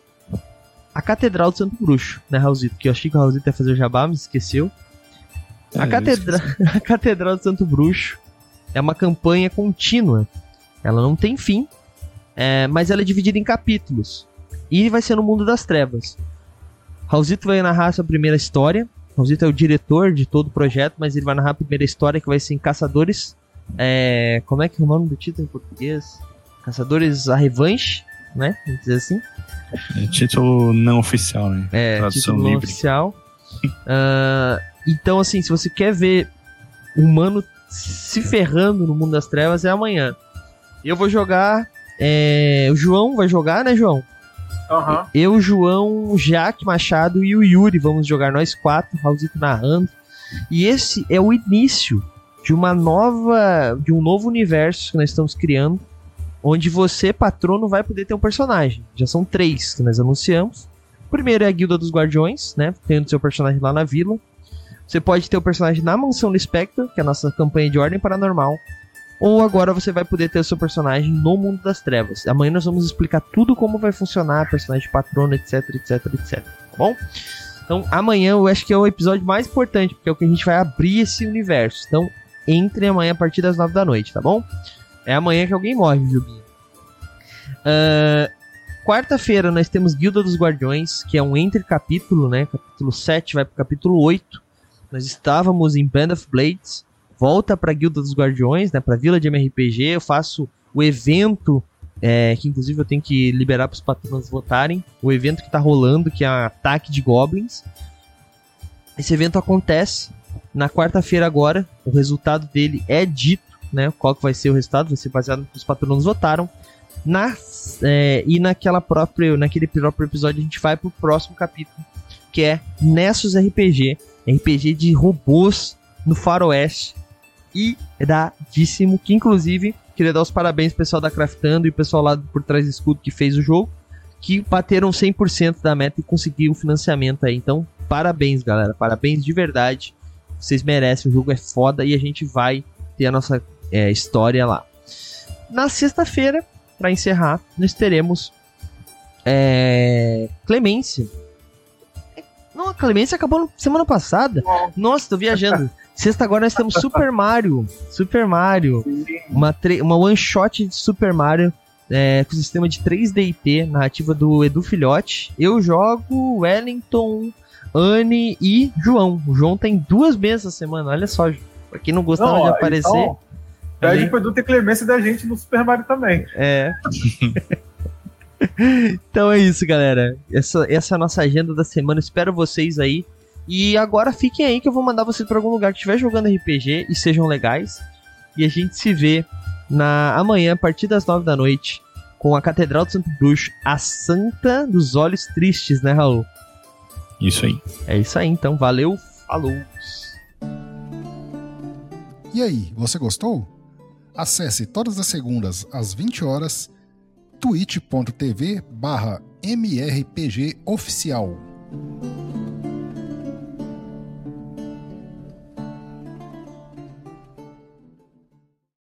a Catedral do Santo Bruxo, né, Raulzito? Que eu achei que o Raulzito ia fazer o jabá, mas esqueceu. A, é, catedra... <laughs> a Catedral do Santo Bruxo é uma campanha contínua. Ela não tem fim, é, mas ela é dividida em capítulos. E vai ser no mundo das trevas. Raulzito vai narrar sua primeira história. Raulzito é o diretor de todo o projeto, mas ele vai narrar a primeira história que vai ser em Caçadores. É, como é que é o nome do título em português? Caçadores a Revanche né? Vamos dizer assim.
É, título não oficial, né?
É, Tradução título não oficial. uh, <laughs> então, assim, se você quer ver o humano se ferrando no mundo das trevas, é amanhã. Eu vou jogar. É, o João vai jogar, né, João?
Uhum.
Eu, João, Jaque Machado e o Yuri vamos jogar nós quatro, Raulzito narrando. E esse é o início de uma nova. de um novo universo que nós estamos criando onde você, patrono, vai poder ter um personagem. Já são três que nós anunciamos. O primeiro é a Guilda dos Guardiões, né? Tendo seu personagem lá na vila. Você pode ter o personagem na Mansão do Spectre, que é a nossa campanha de Ordem Paranormal. Ou agora você vai poder ter o seu personagem no Mundo das Trevas. Amanhã nós vamos explicar tudo como vai funcionar, personagem patrono, etc, etc, etc. Tá bom? Então amanhã eu acho que é o episódio mais importante, porque é o que a gente vai abrir esse universo. Então entre amanhã a partir das nove da noite, tá bom? É amanhã que alguém morre, Jubinho. Uh, Quarta-feira nós temos Guilda dos Guardiões, que é um entre capítulo, né? Capítulo 7 vai pro capítulo 8. Nós estávamos em Band of Blades, volta pra Guilda dos Guardiões, né? Pra Vila de MRPG. Eu faço o evento, é, que inclusive eu tenho que liberar para os patrões votarem. O evento que tá rolando, que é um ataque de goblins. Esse evento acontece na quarta-feira agora. O resultado dele é dito né? Qual que vai ser o resultado? Vai ser baseado no que os patronos votaram. Na, é, e naquela própria, naquele próprio episódio a gente vai pro próximo capítulo, que é Nessus RPG, RPG de robôs no faroeste. Iradíssimo, que inclusive queria dar os parabéns pro pessoal da Craftando e o pessoal lá por trás do escudo que fez o jogo, que bateram 100% da meta e conseguiram o financiamento aí. Então, parabéns, galera. Parabéns de verdade. Vocês merecem, o jogo é foda e a gente vai ter a nossa é, história lá. Na sexta-feira, para encerrar, nós teremos é, Clemência. Não, a Clemência acabou semana passada. Nossa, tô viajando. <laughs> Sexta agora nós temos Super Mario. Super Mario. Uma, uma one shot de Super Mario é, com o sistema de 3DT, narrativa do Edu Filhote. Eu jogo Wellington, Anne e João. O João tem duas mesas essa semana, olha só. Pra quem não gostava
Não,
de aparecer.
então, Pede pro Edu ter clemência da gente no Super Mario também.
É. <laughs> então é isso, galera. Essa, essa é a nossa agenda da semana. Espero vocês aí. E agora fiquem aí que eu vou mandar vocês pra algum lugar que estiver jogando RPG e sejam legais. E a gente se vê na amanhã, a partir das nove da noite, com a Catedral do Santo Bruxo, a Santa dos Olhos Tristes, né, Raul?
Isso aí.
É isso aí, então. Valeu, falou!
E aí, você gostou? Acesse todas as segundas às 20 horas twitch.tv barra mrpgoficial.